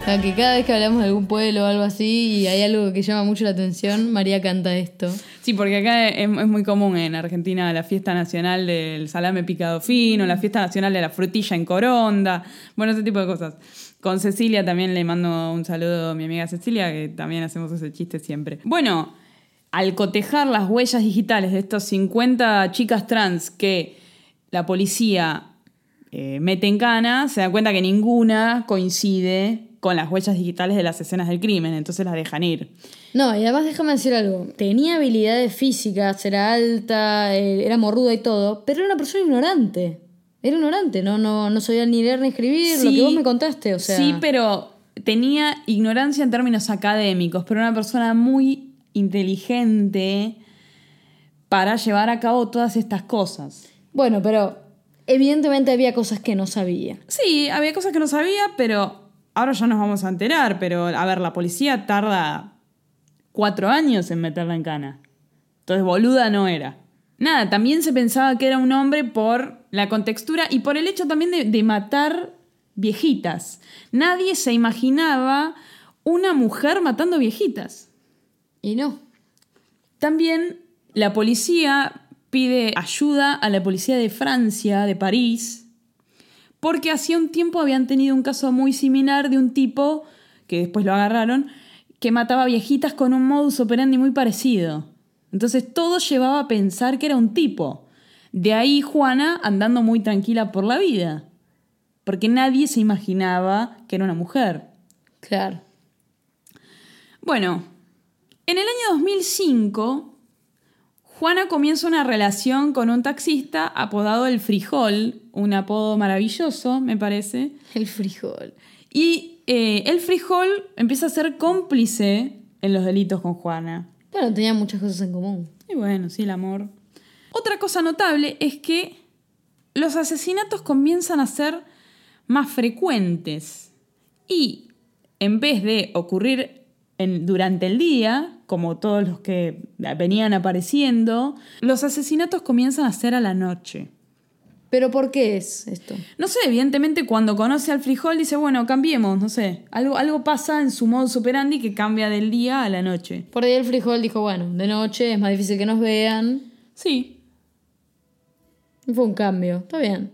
a que cada vez que hablamos de algún pueblo o algo así y hay algo que llama mucho la atención, María canta esto. Sí, porque acá es, muy común en Argentina la fiesta nacional del salame picado fino, la fiesta nacional de la frutilla en coronda, bueno, ese tipo de cosas. Con Cecilia también le mando un saludo a mi amiga Cecilia, que también hacemos ese chiste siempre. Bueno, al cotejar las huellas digitales de estos 50 chicas trans que la policía eh, mete en cana, se dan cuenta que ninguna coincide con las huellas digitales de las escenas del crimen, entonces las dejan ir. No, y además déjame decir algo. Tenía habilidades físicas, era alta, eh, era morruda y todo, pero era una persona ignorante. Era ignorante, no, no, no sabía ni leer ni escribir, lo que vos me contaste, o sea. Sí, pero tenía ignorancia en términos académicos, pero una persona muy inteligente para llevar a cabo todas estas cosas. Bueno, pero evidentemente había cosas que no sabía. Sí, había cosas que no sabía, pero ahora ya nos vamos a enterar. Pero, a ver, la policía tarda cuatro años en meterla en cana. Entonces, boluda no era. Nada, también se pensaba que era un hombre por la contextura y por el hecho también de, de matar viejitas. Nadie se imaginaba una mujer matando viejitas. Y no. También la policía pide ayuda a la policía de Francia, de París, porque hacía un tiempo habían tenido un caso muy similar de un tipo, que después lo agarraron, que mataba viejitas con un modus operandi muy parecido. Entonces todo llevaba a pensar que era un tipo. De ahí Juana andando muy tranquila por la vida, porque nadie se imaginaba que era una mujer. Claro. Bueno, en el año 2005, Juana comienza una relación con un taxista apodado El Frijol, un apodo maravilloso, me parece. El frijol. Y eh, El Frijol empieza a ser cómplice en los delitos con Juana. Bueno, tenían muchas cosas en común. Y bueno, sí, el amor. Otra cosa notable es que los asesinatos comienzan a ser más frecuentes. Y en vez de ocurrir en- durante el día, como todos los que venían apareciendo, los asesinatos comienzan a ser a la noche. ¿Pero por qué es esto? No sé, evidentemente cuando conoce al frijol dice, bueno, cambiemos, no sé. Algo, algo pasa en su modus operandi que cambia del día a la noche. Por ahí el frijol dijo, bueno, de noche es más difícil que nos vean. Sí, fue un cambio. Está bien.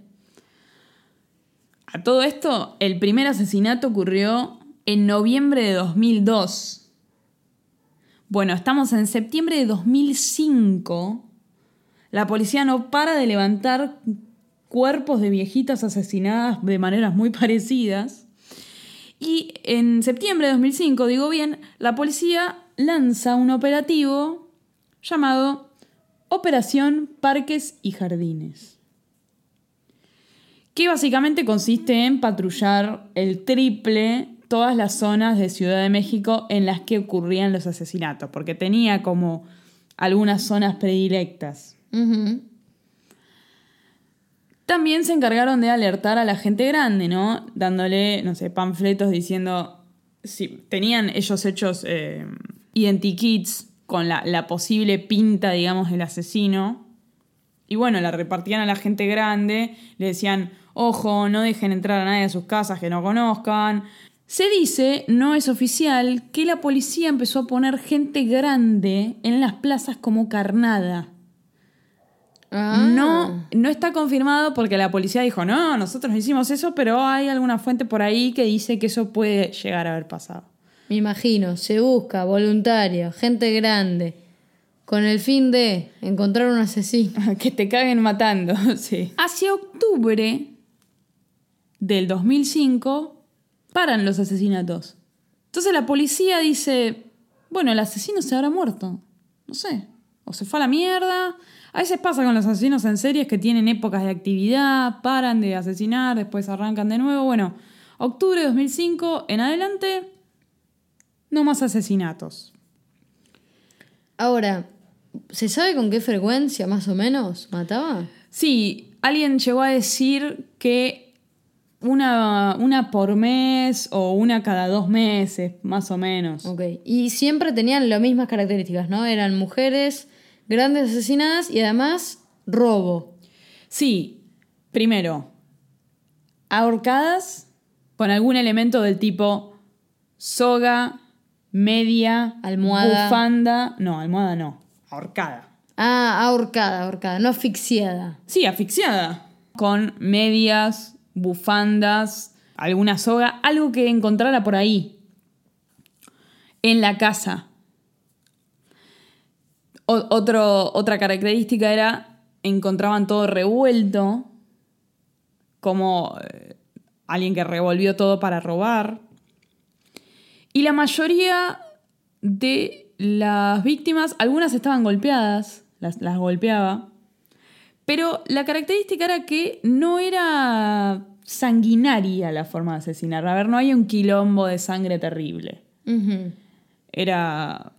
A todo esto, el primer asesinato ocurrió en noviembre de 2002. Bueno, estamos en septiembre de 2005. La policía no para de levantar cuerpos de viejitas asesinadas de maneras muy parecidas. Y en septiembre de 2005, digo bien, la policía lanza un operativo llamado Operación Parques y Jardines. Que básicamente consiste en patrullar el triple todas las zonas de Ciudad de México en las que ocurrían los asesinatos, porque tenía como algunas zonas predilectas. También se encargaron de alertar a la gente grande, ¿no? Dándole, no sé, panfletos diciendo. Si tenían ellos hechos eh, identikits con la, la posible pinta, digamos, del asesino. Y bueno, la repartían a la gente grande, le decían, ojo, no dejen entrar a nadie a sus casas que no conozcan. Se dice, no es oficial, que la policía empezó a poner gente grande en las plazas como carnada. Ah. No, no está confirmado porque la policía dijo, no, nosotros no hicimos eso, pero hay alguna fuente por ahí que dice que eso puede llegar a haber pasado. Me imagino, se busca voluntario, gente grande, con el fin de encontrar un asesino. [LAUGHS] que te caguen matando, [LAUGHS] sí. Hacia octubre del 2005 paran los asesinatos. Entonces la policía dice, bueno, el asesino se habrá muerto. No sé. O se fue a la mierda. A veces pasa con los asesinos en series que tienen épocas de actividad, paran de asesinar, después arrancan de nuevo. Bueno, octubre de 2005 en adelante, no más asesinatos. Ahora, ¿se sabe con qué frecuencia más o menos mataba? Sí, alguien llegó a decir que una, una por mes o una cada dos meses, más o menos. Ok. Y siempre tenían las mismas características, ¿no? Eran mujeres grandes asesinadas y además robo. Sí, primero, ahorcadas con algún elemento del tipo soga, media, Almohada. bufanda. No, almohada no, ahorcada. Ah, ahorcada, ahorcada, no asfixiada. Sí, asfixiada. Con medias, bufandas, alguna soga, algo que encontrara por ahí. En la casa. Otro, otra característica era, encontraban todo revuelto, como eh, alguien que revolvió todo para robar. Y la mayoría de las víctimas, algunas estaban golpeadas, las, las golpeaba, pero la característica era que no era sanguinaria la forma de asesinar. A ver, no hay un quilombo de sangre terrible. Era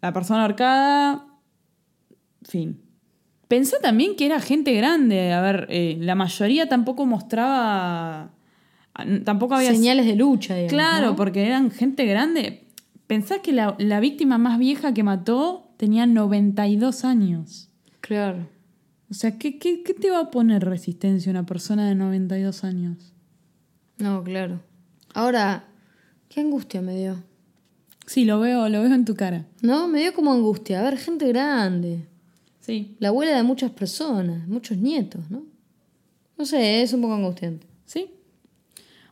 la persona ahorcada, fin. Pensé también que era gente grande. A ver, eh, la mayoría tampoco mostraba. Tampoco había. Señales de lucha, digamos. Claro, ¿no? porque eran gente grande. Pensás que la, la víctima más vieja que mató tenía 92 años. Claro. O sea, ¿qué, qué, qué te va a poner resistencia una persona de 92 años? No, claro. Ahora, qué angustia me dio. Sí, lo veo, lo veo en tu cara. No, me dio como angustia. A ver, gente grande. Sí. La abuela de muchas personas, muchos nietos, ¿no? No sé, es un poco angustiante. ¿Sí?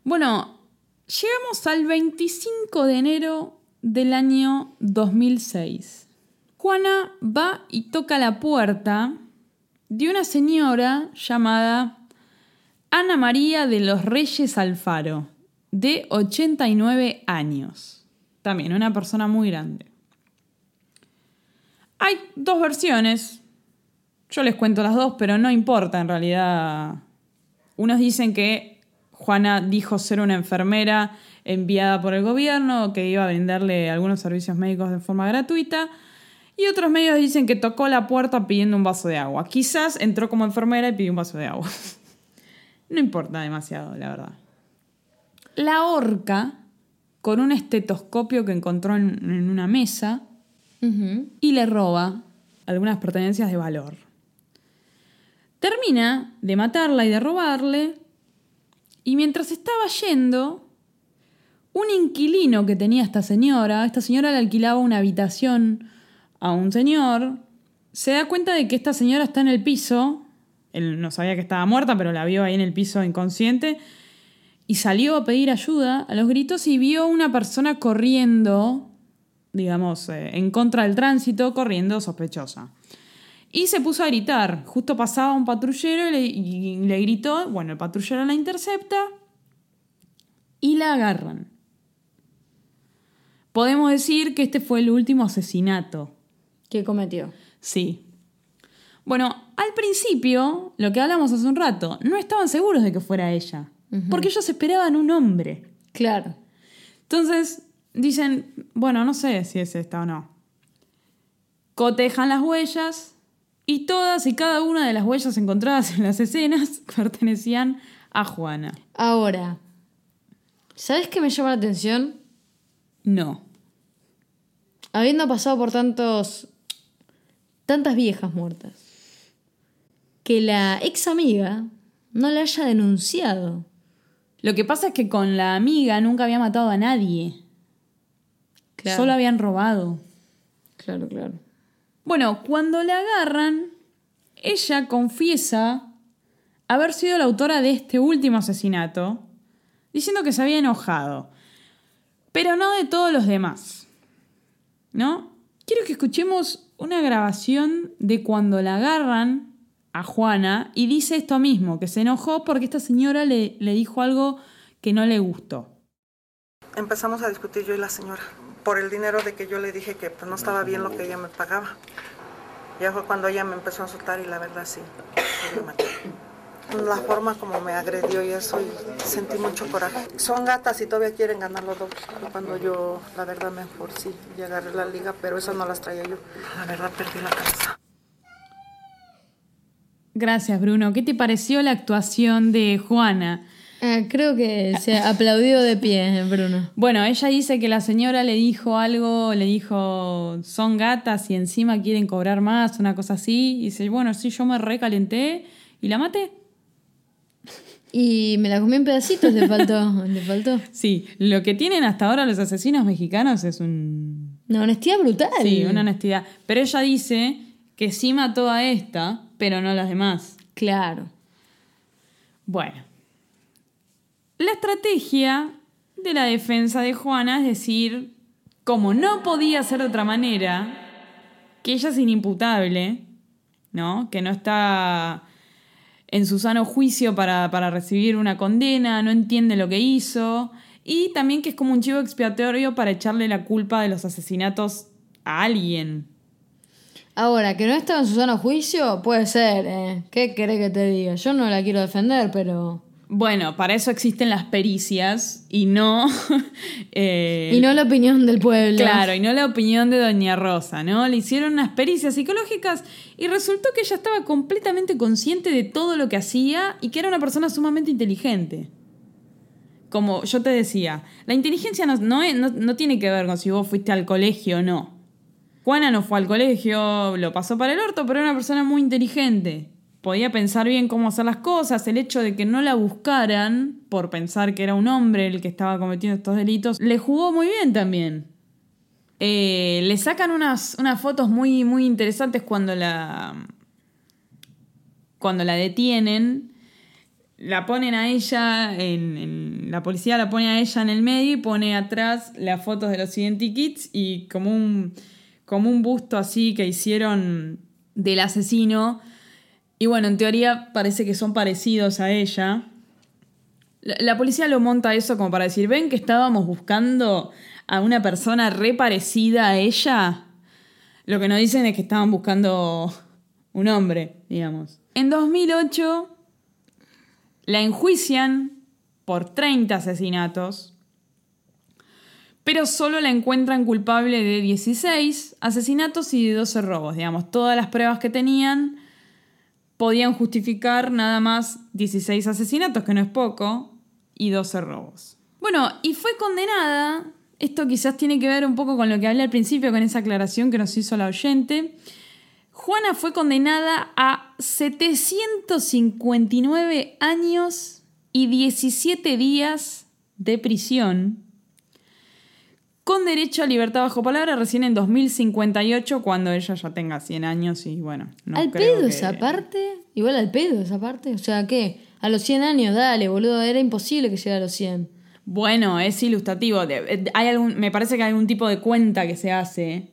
Bueno, llegamos al 25 de enero del año 2006. Juana va y toca la puerta de una señora llamada Ana María de los Reyes Alfaro, de 89 años. También una persona muy grande. Hay dos versiones. Yo les cuento las dos, pero no importa en realidad. Unos dicen que Juana dijo ser una enfermera enviada por el gobierno, que iba a brindarle algunos servicios médicos de forma gratuita. Y otros medios dicen que tocó la puerta pidiendo un vaso de agua. Quizás entró como enfermera y pidió un vaso de agua. [LAUGHS] no importa demasiado, la verdad. La horca, con un estetoscopio que encontró en, en una mesa, y le roba algunas pertenencias de valor. Termina de matarla y de robarle, y mientras estaba yendo, un inquilino que tenía esta señora, esta señora le alquilaba una habitación a un señor, se da cuenta de que esta señora está en el piso, él no sabía que estaba muerta, pero la vio ahí en el piso inconsciente, y salió a pedir ayuda a los gritos y vio una persona corriendo digamos, eh, en contra del tránsito, corriendo sospechosa. Y se puso a gritar. Justo pasaba un patrullero y le, y le gritó. Bueno, el patrullero la intercepta y la agarran. Podemos decir que este fue el último asesinato. ¿Qué cometió? Sí. Bueno, al principio, lo que hablamos hace un rato, no estaban seguros de que fuera ella. Porque ellos esperaban un hombre. Claro. Entonces, dicen, bueno, no sé si es esta o no. Cotejan las huellas y todas y cada una de las huellas encontradas en las escenas [LAUGHS] pertenecían a Juana. Ahora, ¿sabes qué me llama la atención? No. Habiendo pasado por tantos. Tantas viejas muertas. Que la ex amiga no la haya denunciado. Lo que pasa es que con la amiga nunca había matado a nadie. Claro. Solo habían robado. Claro, claro. Bueno, cuando la agarran, ella confiesa haber sido la autora de este último asesinato, diciendo que se había enojado, pero no de todos los demás. ¿No? Quiero que escuchemos una grabación de cuando la agarran a Juana y dice esto mismo, que se enojó porque esta señora le, le dijo algo que no le gustó. Empezamos a discutir yo y la señora por el dinero de que yo le dije que pues, no estaba bien lo que ella me pagaba. Ya fue cuando ella me empezó a insultar y la verdad sí, maté. La forma como me agredió y eso, y sentí mucho coraje. Son gatas y todavía quieren ganar los dos. Fue Cuando yo, la verdad, me enforcí y agarré la liga, pero esas no las traía yo. La verdad, perdí la cabeza. Gracias, Bruno. ¿Qué te pareció la actuación de Juana? Ah, creo que se aplaudió de pie, Bruno. Bueno, ella dice que la señora le dijo algo, le dijo, son gatas y encima quieren cobrar más, una cosa así. Y dice, bueno, sí, yo me recalenté y la maté. Y me la comí en pedacitos, le faltó. [LAUGHS] Le faltó. Sí, lo que tienen hasta ahora los asesinos mexicanos es un... Una honestidad brutal. Sí, una honestidad. Pero ella dice que sí mató a esta, pero no a las demás. Claro. Bueno. La estrategia de la defensa de Juana es decir, como no podía ser de otra manera, que ella es inimputable, ¿no? Que no está en su sano juicio para, para recibir una condena, no entiende lo que hizo, y también que es como un chivo expiatorio para echarle la culpa de los asesinatos a alguien. Ahora, que no estaba en su sano juicio, puede ser, ¿eh? ¿Qué querés que te diga? Yo no la quiero defender, pero... Bueno, para eso existen las pericias y no... [LAUGHS] eh, Y no la opinión del pueblo. Claro, y no la opinión de Doña Rosa, ¿no? Le hicieron unas pericias psicológicas y resultó que ella estaba completamente consciente de todo lo que hacía y que era una persona sumamente inteligente. Como yo te decía, la inteligencia no, no, no tiene que ver con si vos fuiste al colegio o no. Juana no fue al colegio, lo pasó para el orto, pero era una persona muy inteligente. Podía pensar bien cómo hacer las cosas. El hecho de que no la buscaran por pensar que era un hombre el que estaba cometiendo estos delitos, le jugó muy bien también. Eh, le sacan unas, unas fotos muy, muy interesantes cuando la. Cuando la detienen. La ponen a ella. En, la policía la pone a ella en el medio y pone atrás las fotos de los identikits y como un. como un busto así que hicieron del asesino. Y bueno, en teoría parece que son parecidos a ella. La, policía lo monta eso como para decir, ven que estábamos buscando a una persona re parecida a ella. Lo que nos dicen es que estaban buscando un hombre, digamos. En 2008 la enjuician por 30 asesinatos, pero solo la encuentran culpable de 16 asesinatos y de 12 robos. Digamos, todas las pruebas que tenían podían justificar nada más 16 asesinatos, que no es poco, y 12 robos. Bueno, y fue condenada, esto quizás tiene que ver un poco con lo que hablé al principio, con esa aclaración que nos hizo la oyente. Juana fue condenada a 759 años y 17 días de prisión, con derecho a libertad bajo palabra recién en 2058, cuando ella ya tenga 100 años y bueno. no al creo pedo que- esa parte. Igual al pedo esa parte. O sea, ¿qué? A los 100 años, dale, boludo. Era imposible que llegara a los 100. Bueno, es ilustrativo. Hay algún, me parece que hay algún tipo de cuenta que se hace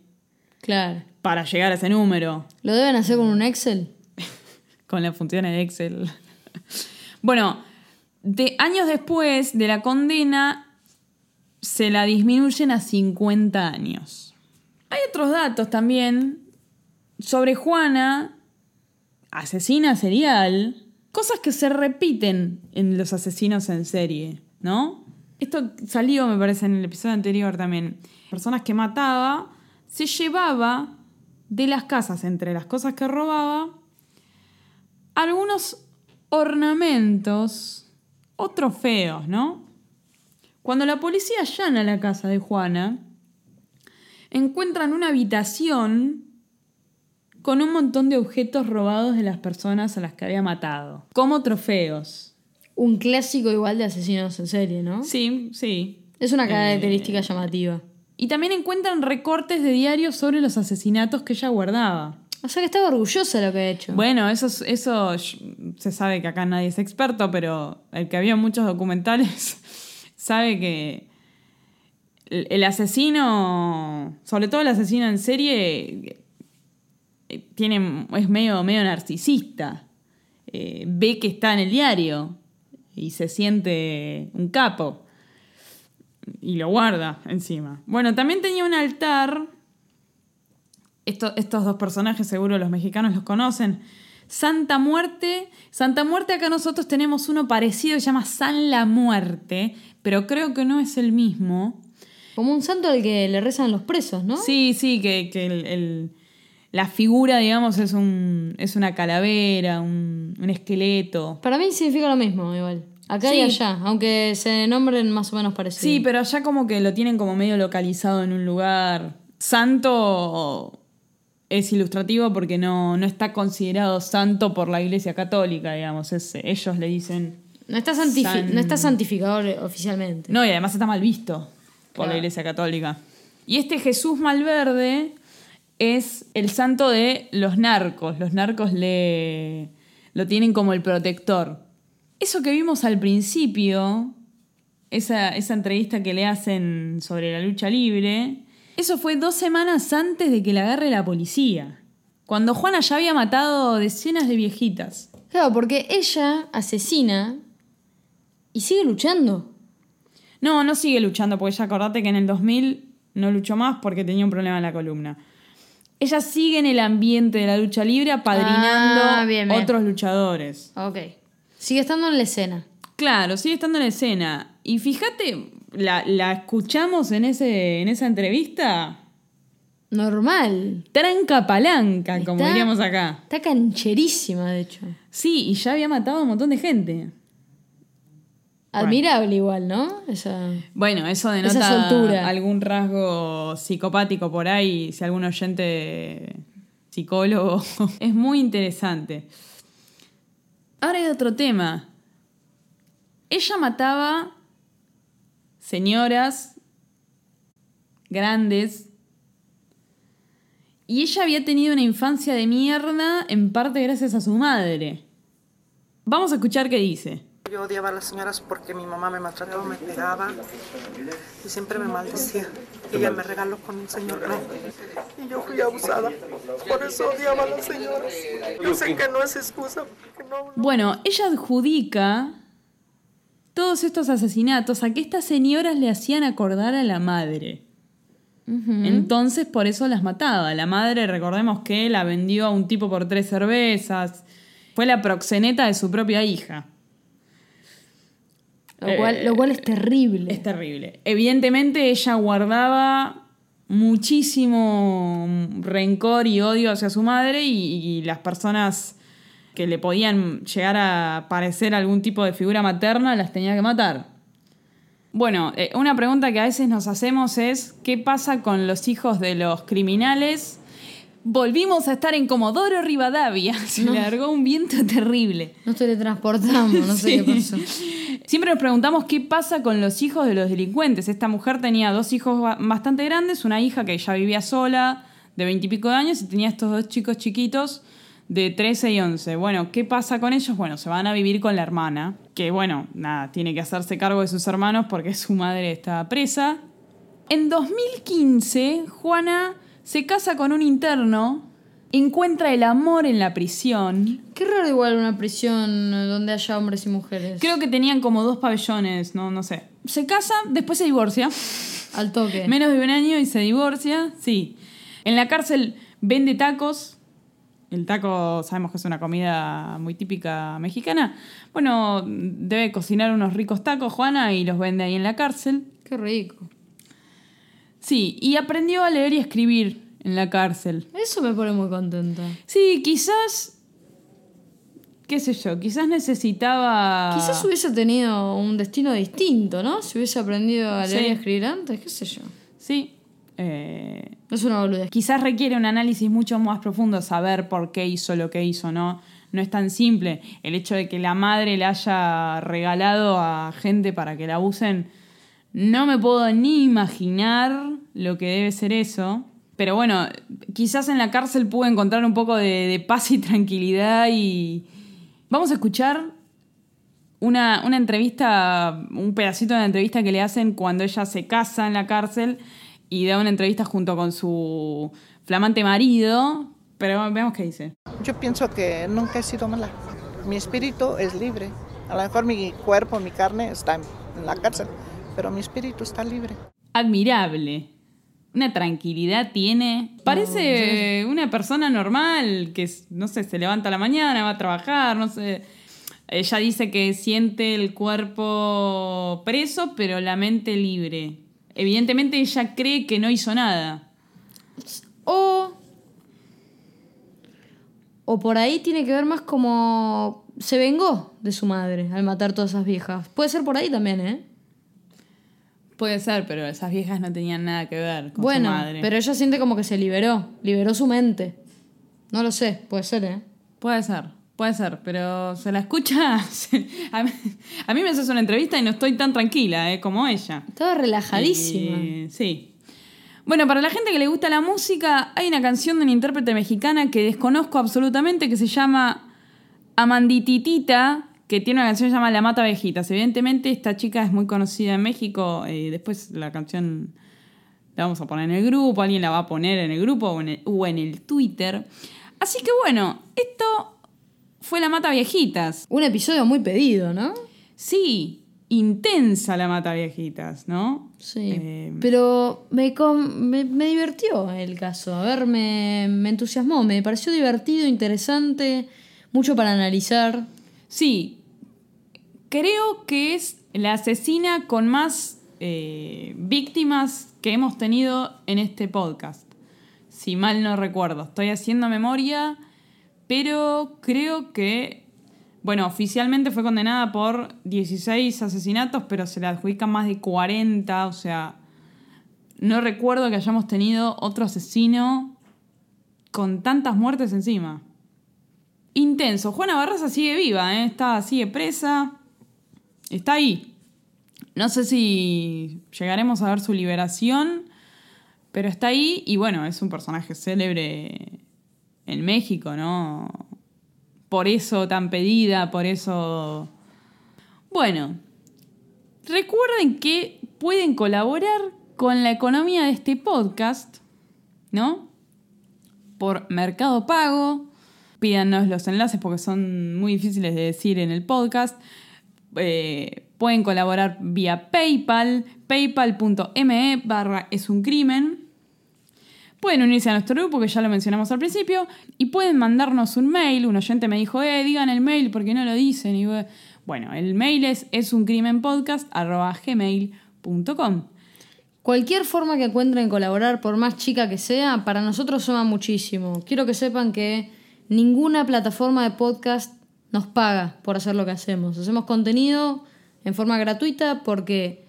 Claro. para llegar a ese número ¿Lo deben hacer con un Excel? [LAUGHS] con las funciones de Excel. [LAUGHS] bueno, de años después de la condena se la disminuyen a 50 años. Hay otros datos también sobre Juana asesina serial, cosas que se repiten en los asesinos en serie, ¿no? Esto salió, me parece, en el episodio anterior también. Personas que mataba, se llevaba de las casas, entre las cosas que robaba, algunos ornamentos o trofeos, ¿no? Cuando la policía allana la casa de Juana, encuentran una habitación con un montón de objetos robados de las personas a las que había matado, como trofeos. Un clásico igual de asesinos en serie, ¿no? Sí, sí. Es una característica llamativa. Y también encuentran recortes de diarios sobre los asesinatos que ella guardaba. O sea que estaba orgullosa de lo que ha hecho. Bueno, eso, es- eso se sabe que acá nadie es experto, pero el que había muchos documentales sabe que el, asesino, sobre todo el asesino en serie, eh, tiene, es medio, medio narcisista. Eh, ve que está en el diario y se siente un capo y lo guarda encima. Bueno, también tenía un altar esto- estos dos personajes seguro los mexicanos los conocen. Santa Muerte. Santa Muerte acá nosotros tenemos uno parecido que se llama San la Muerte, pero creo que no es el mismo. Como un santo al que le rezan los presos, ¿no? Sí, sí, que, que el- el- la figura, digamos, es, un, es una calavera, un, un esqueleto. Para mí significa lo mismo, igual. Acá y allá, aunque se nombren más o menos parecidos. Sí, pero allá como que lo tienen como medio localizado en un lugar. Santo es ilustrativo porque no, no está considerado santo por la Iglesia Católica, digamos. Es, ellos le dicen... No está, santifi- San- no está santificado oficialmente. No, y además está mal visto por la. Iglesia Católica. Y este Jesús Malverde es el santo de los narcos. Los narcos le lo tienen como el protector. Eso que vimos al principio, esa, esa entrevista que le hacen sobre la lucha libre, eso fue dos semanas antes de que la agarre la policía. Cuando Juana ya había matado decenas de viejitas. Claro, porque ella asesina y sigue luchando. No, no sigue luchando, porque ya acordate que en el 2000 no luchó más porque tenía un problema en la columna. Ella sigue en el ambiente de la lucha libre apadrinando Ah, bien, bien. otros luchadores. Ok. Sigue estando en la escena. Claro, sigue estando en la escena. Y fíjate, la, la escuchamos en, ese, en esa entrevista. Normal. Tranca palanca, como diríamos acá. Está cancherísima, de hecho. Sí, y ya había matado a un montón de gente. Admirable igual, ¿no? Esa... Bueno, eso Esa denota algún rasgo psicopático por ahí, si algún oyente psicólogo. [LAUGHS] es muy interesante. Ahora hay otro tema. Ella mataba señoras grandes y ella había tenido una infancia de mierda en parte gracias a su madre. Vamos a escuchar qué dice. Yo odiaba a las señoras porque mi mamá me maltrataba, me pegaba y siempre me maldecía. Y ella me regaló con un señor grande. Y yo fui abusada. Por eso odiaba a las señoras. Yo sé que no es excusa. no, Bueno, ella adjudica todos estos asesinatos a que estas señoras le hacían acordar a la madre. Entonces por eso las mataba. La madre, recordemos que la vendió a un tipo por tres cervezas. Fue la proxeneta de su propia hija. Lo, cual, lo cual es terrible. Es terrible. Evidentemente ella guardaba muchísimo rencor y odio hacia su madre y, y las personas que le podían llegar a parecer algún tipo de figura materna las tenía que matar. Bueno, eh, una pregunta que a veces nos hacemos es, ¿qué pasa con los hijos de los criminales? Volvimos a estar en Comodoro Rivadavia. [LAUGHS] Se largó un viento terrible. Nos teletransportamos, no sé [LAUGHS] Sí. qué pasó. Siempre nos preguntamos qué pasa con los hijos de los delincuentes. Esta mujer tenía dos hijos ba- bastante grandes, una hija que ya vivía sola, de veintipico de años, y tenía estos dos chicos chiquitos de 13 y 11. Bueno, ¿qué pasa con ellos? Bueno, se van a vivir con la hermana, que bueno, nada, tiene que hacerse cargo de sus hermanos porque su madre está presa. En 2015, Juana se casa con un interno, encuentra el amor en la prisión. Qué raro igual una prisión donde haya hombres y mujeres. Creo que tenían como dos pabellones, no, no sé. Se casa, después se divorcia. Al toque. Menos de un año y se divorcia, sí. En la cárcel vende tacos El taco sabemos que es una comida muy típica mexicana. Bueno, debe cocinar unos ricos tacos, Juana, y los vende ahí en la cárcel. Qué rico. Sí, y aprendió a leer y escribir en la cárcel. Eso me pone muy contenta. Sí, quizás. qué sé yo, quizás necesitaba. Quizás hubiese tenido un destino distinto, ¿no? Si hubiese aprendido a leer Sí. y escribir antes, qué sé yo. Sí. Eh, es una boludez. quizás requiere un análisis mucho más profundo saber por qué hizo lo que hizo, ¿no? No es tan simple. El hecho de que la madre le haya regalado a gente para que la usen, no me puedo ni imaginar lo que debe ser eso. Pero bueno, quizás en la cárcel pude encontrar un poco de, de paz y tranquilidad y... Vamos a escuchar una, una entrevista, un pedacito de la entrevista que le hacen cuando ella se casa en la cárcel y da una entrevista junto con su flamante marido. Pero veamos qué dice. Yo pienso que nunca he sido mala. Mi espíritu es libre. A lo mejor mi cuerpo, mi carne está en la cárcel, pero mi espíritu está libre. Admirable. Una tranquilidad tiene. Parece una persona normal que, no sé, se levanta a la mañana, va a trabajar, no sé. Ella dice que siente el cuerpo preso, pero la mente libre. Evidentemente ella cree que no hizo nada. O. O por ahí tiene que ver más como. Se vengó de su madre al matar todas esas viejas. Puede ser por ahí también, ¿eh? Puede ser, pero esas viejas no tenían nada que ver con bueno, su madre. pero ella siente como que se liberó. Liberó su mente. No lo sé, puede ser, ¿eh? Puede ser, puede ser, pero se la escucha. [LAUGHS] a, mí, a mí me haces una entrevista y no estoy tan tranquila eh, como ella. Estaba relajadísima. Sí. Bueno, para la gente que le gusta la música, hay una canción de una intérprete mexicana que desconozco absolutamente que se llama Amandititita, que tiene una canción que se llama La Mata Abejitas. Evidentemente, esta chica es muy conocida en México. eh, después la canción la vamos a poner en el grupo, alguien la va a poner en el grupo o en el, o en el Twitter. Así que bueno, esto fue La Mata Viejitas. Un episodio muy pedido, ¿no? Sí, intensa La Mata Viejitas, ¿no? Sí. Eh, Pero me, me, me divirtió el caso. A ver, me, me entusiasmó. Me pareció divertido, interesante, mucho para analizar. Sí, creo que es la asesina con más eh, víctimas que hemos tenido en este podcast. Si mal no recuerdo, estoy haciendo memoria, pero creo que, bueno, oficialmente fue condenada por 16 asesinatos, pero se le adjudican más de 40, o sea, no recuerdo que hayamos tenido otro asesino con tantas muertes encima. Intenso. Juana Barraza sigue viva, ¿eh? está, sigue presa. Está ahí. No sé si llegaremos a ver su liberación, pero está ahí y bueno, es un personaje célebre en México, ¿no? Por eso tan pedida, por eso... Bueno, recuerden que pueden colaborar con la economía de este podcast, ¿no? Por Mercado Pago. Pídanos los enlaces porque son muy difíciles de decir en el podcast. Eh, pueden colaborar vía PayPal, paypal.me barra es un crimen. Pueden unirse a nuestro grupo, que ya lo mencionamos al principio, y pueden mandarnos un mail. Un oyente me dijo, eh, digan el mail porque no lo dicen. Bueno, el mail es esuncrimenpodcast.gmail.com. Cualquier forma que encuentren colaborar, por más chica que sea, para nosotros suma muchísimo. Quiero que sepan que ninguna plataforma de podcast nos paga por hacer lo que hacemos. Hacemos contenido en forma gratuita porque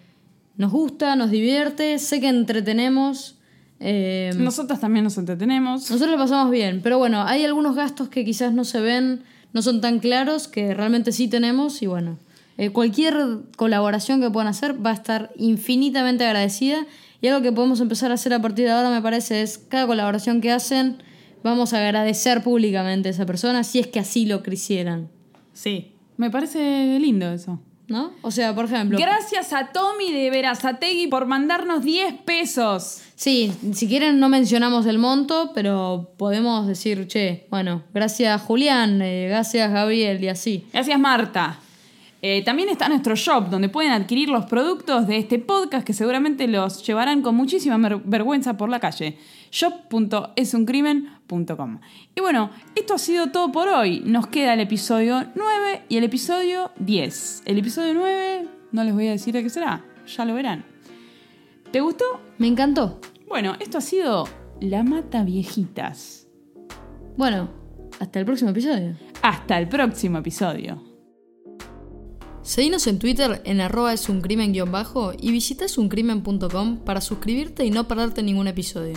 nos gusta, nos divierte, sé que entretenemos. Eh, Nosotros también nos entretenemos. nosotros lo pasamos bien, pero bueno, hay algunos gastos que quizás no se ven, no son tan claros, que realmente sí tenemos y bueno, eh, cualquier colaboración que puedan hacer va a estar infinitamente agradecida y algo que podemos empezar a hacer a partir de ahora me parece es cada colaboración que hacen vamos a agradecer públicamente a esa persona si es que así lo quisieran, Sí, me parece lindo eso. ¿No? O sea, por ejemplo... Gracias a Tommy de Verazategui por mandarnos 10 pesos. Sí, si quieren no mencionamos el monto, pero podemos decir, che, bueno, gracias Julián, eh, gracias Gabriel y así. Gracias Marta. Eh, también está nuestro shop donde pueden adquirir los productos de este podcast que seguramente los llevarán con muchísima vergüenza por la calle. shop.esuncrimen.com. Y bueno, esto ha sido todo por hoy. Nos queda el episodio 9 y el episodio 10. El episodio 9, no les voy a decir de qué será, ya lo verán. ¿Te gustó? Me encantó. Bueno, esto ha sido La Mata Viejitas. Bueno, hasta el próximo episodio. Hasta el próximo episodio. Seguinos en Twitter en arroba es un crimen bajo y visita esuncrimen.com para suscribirte y no perderte ningún episodio.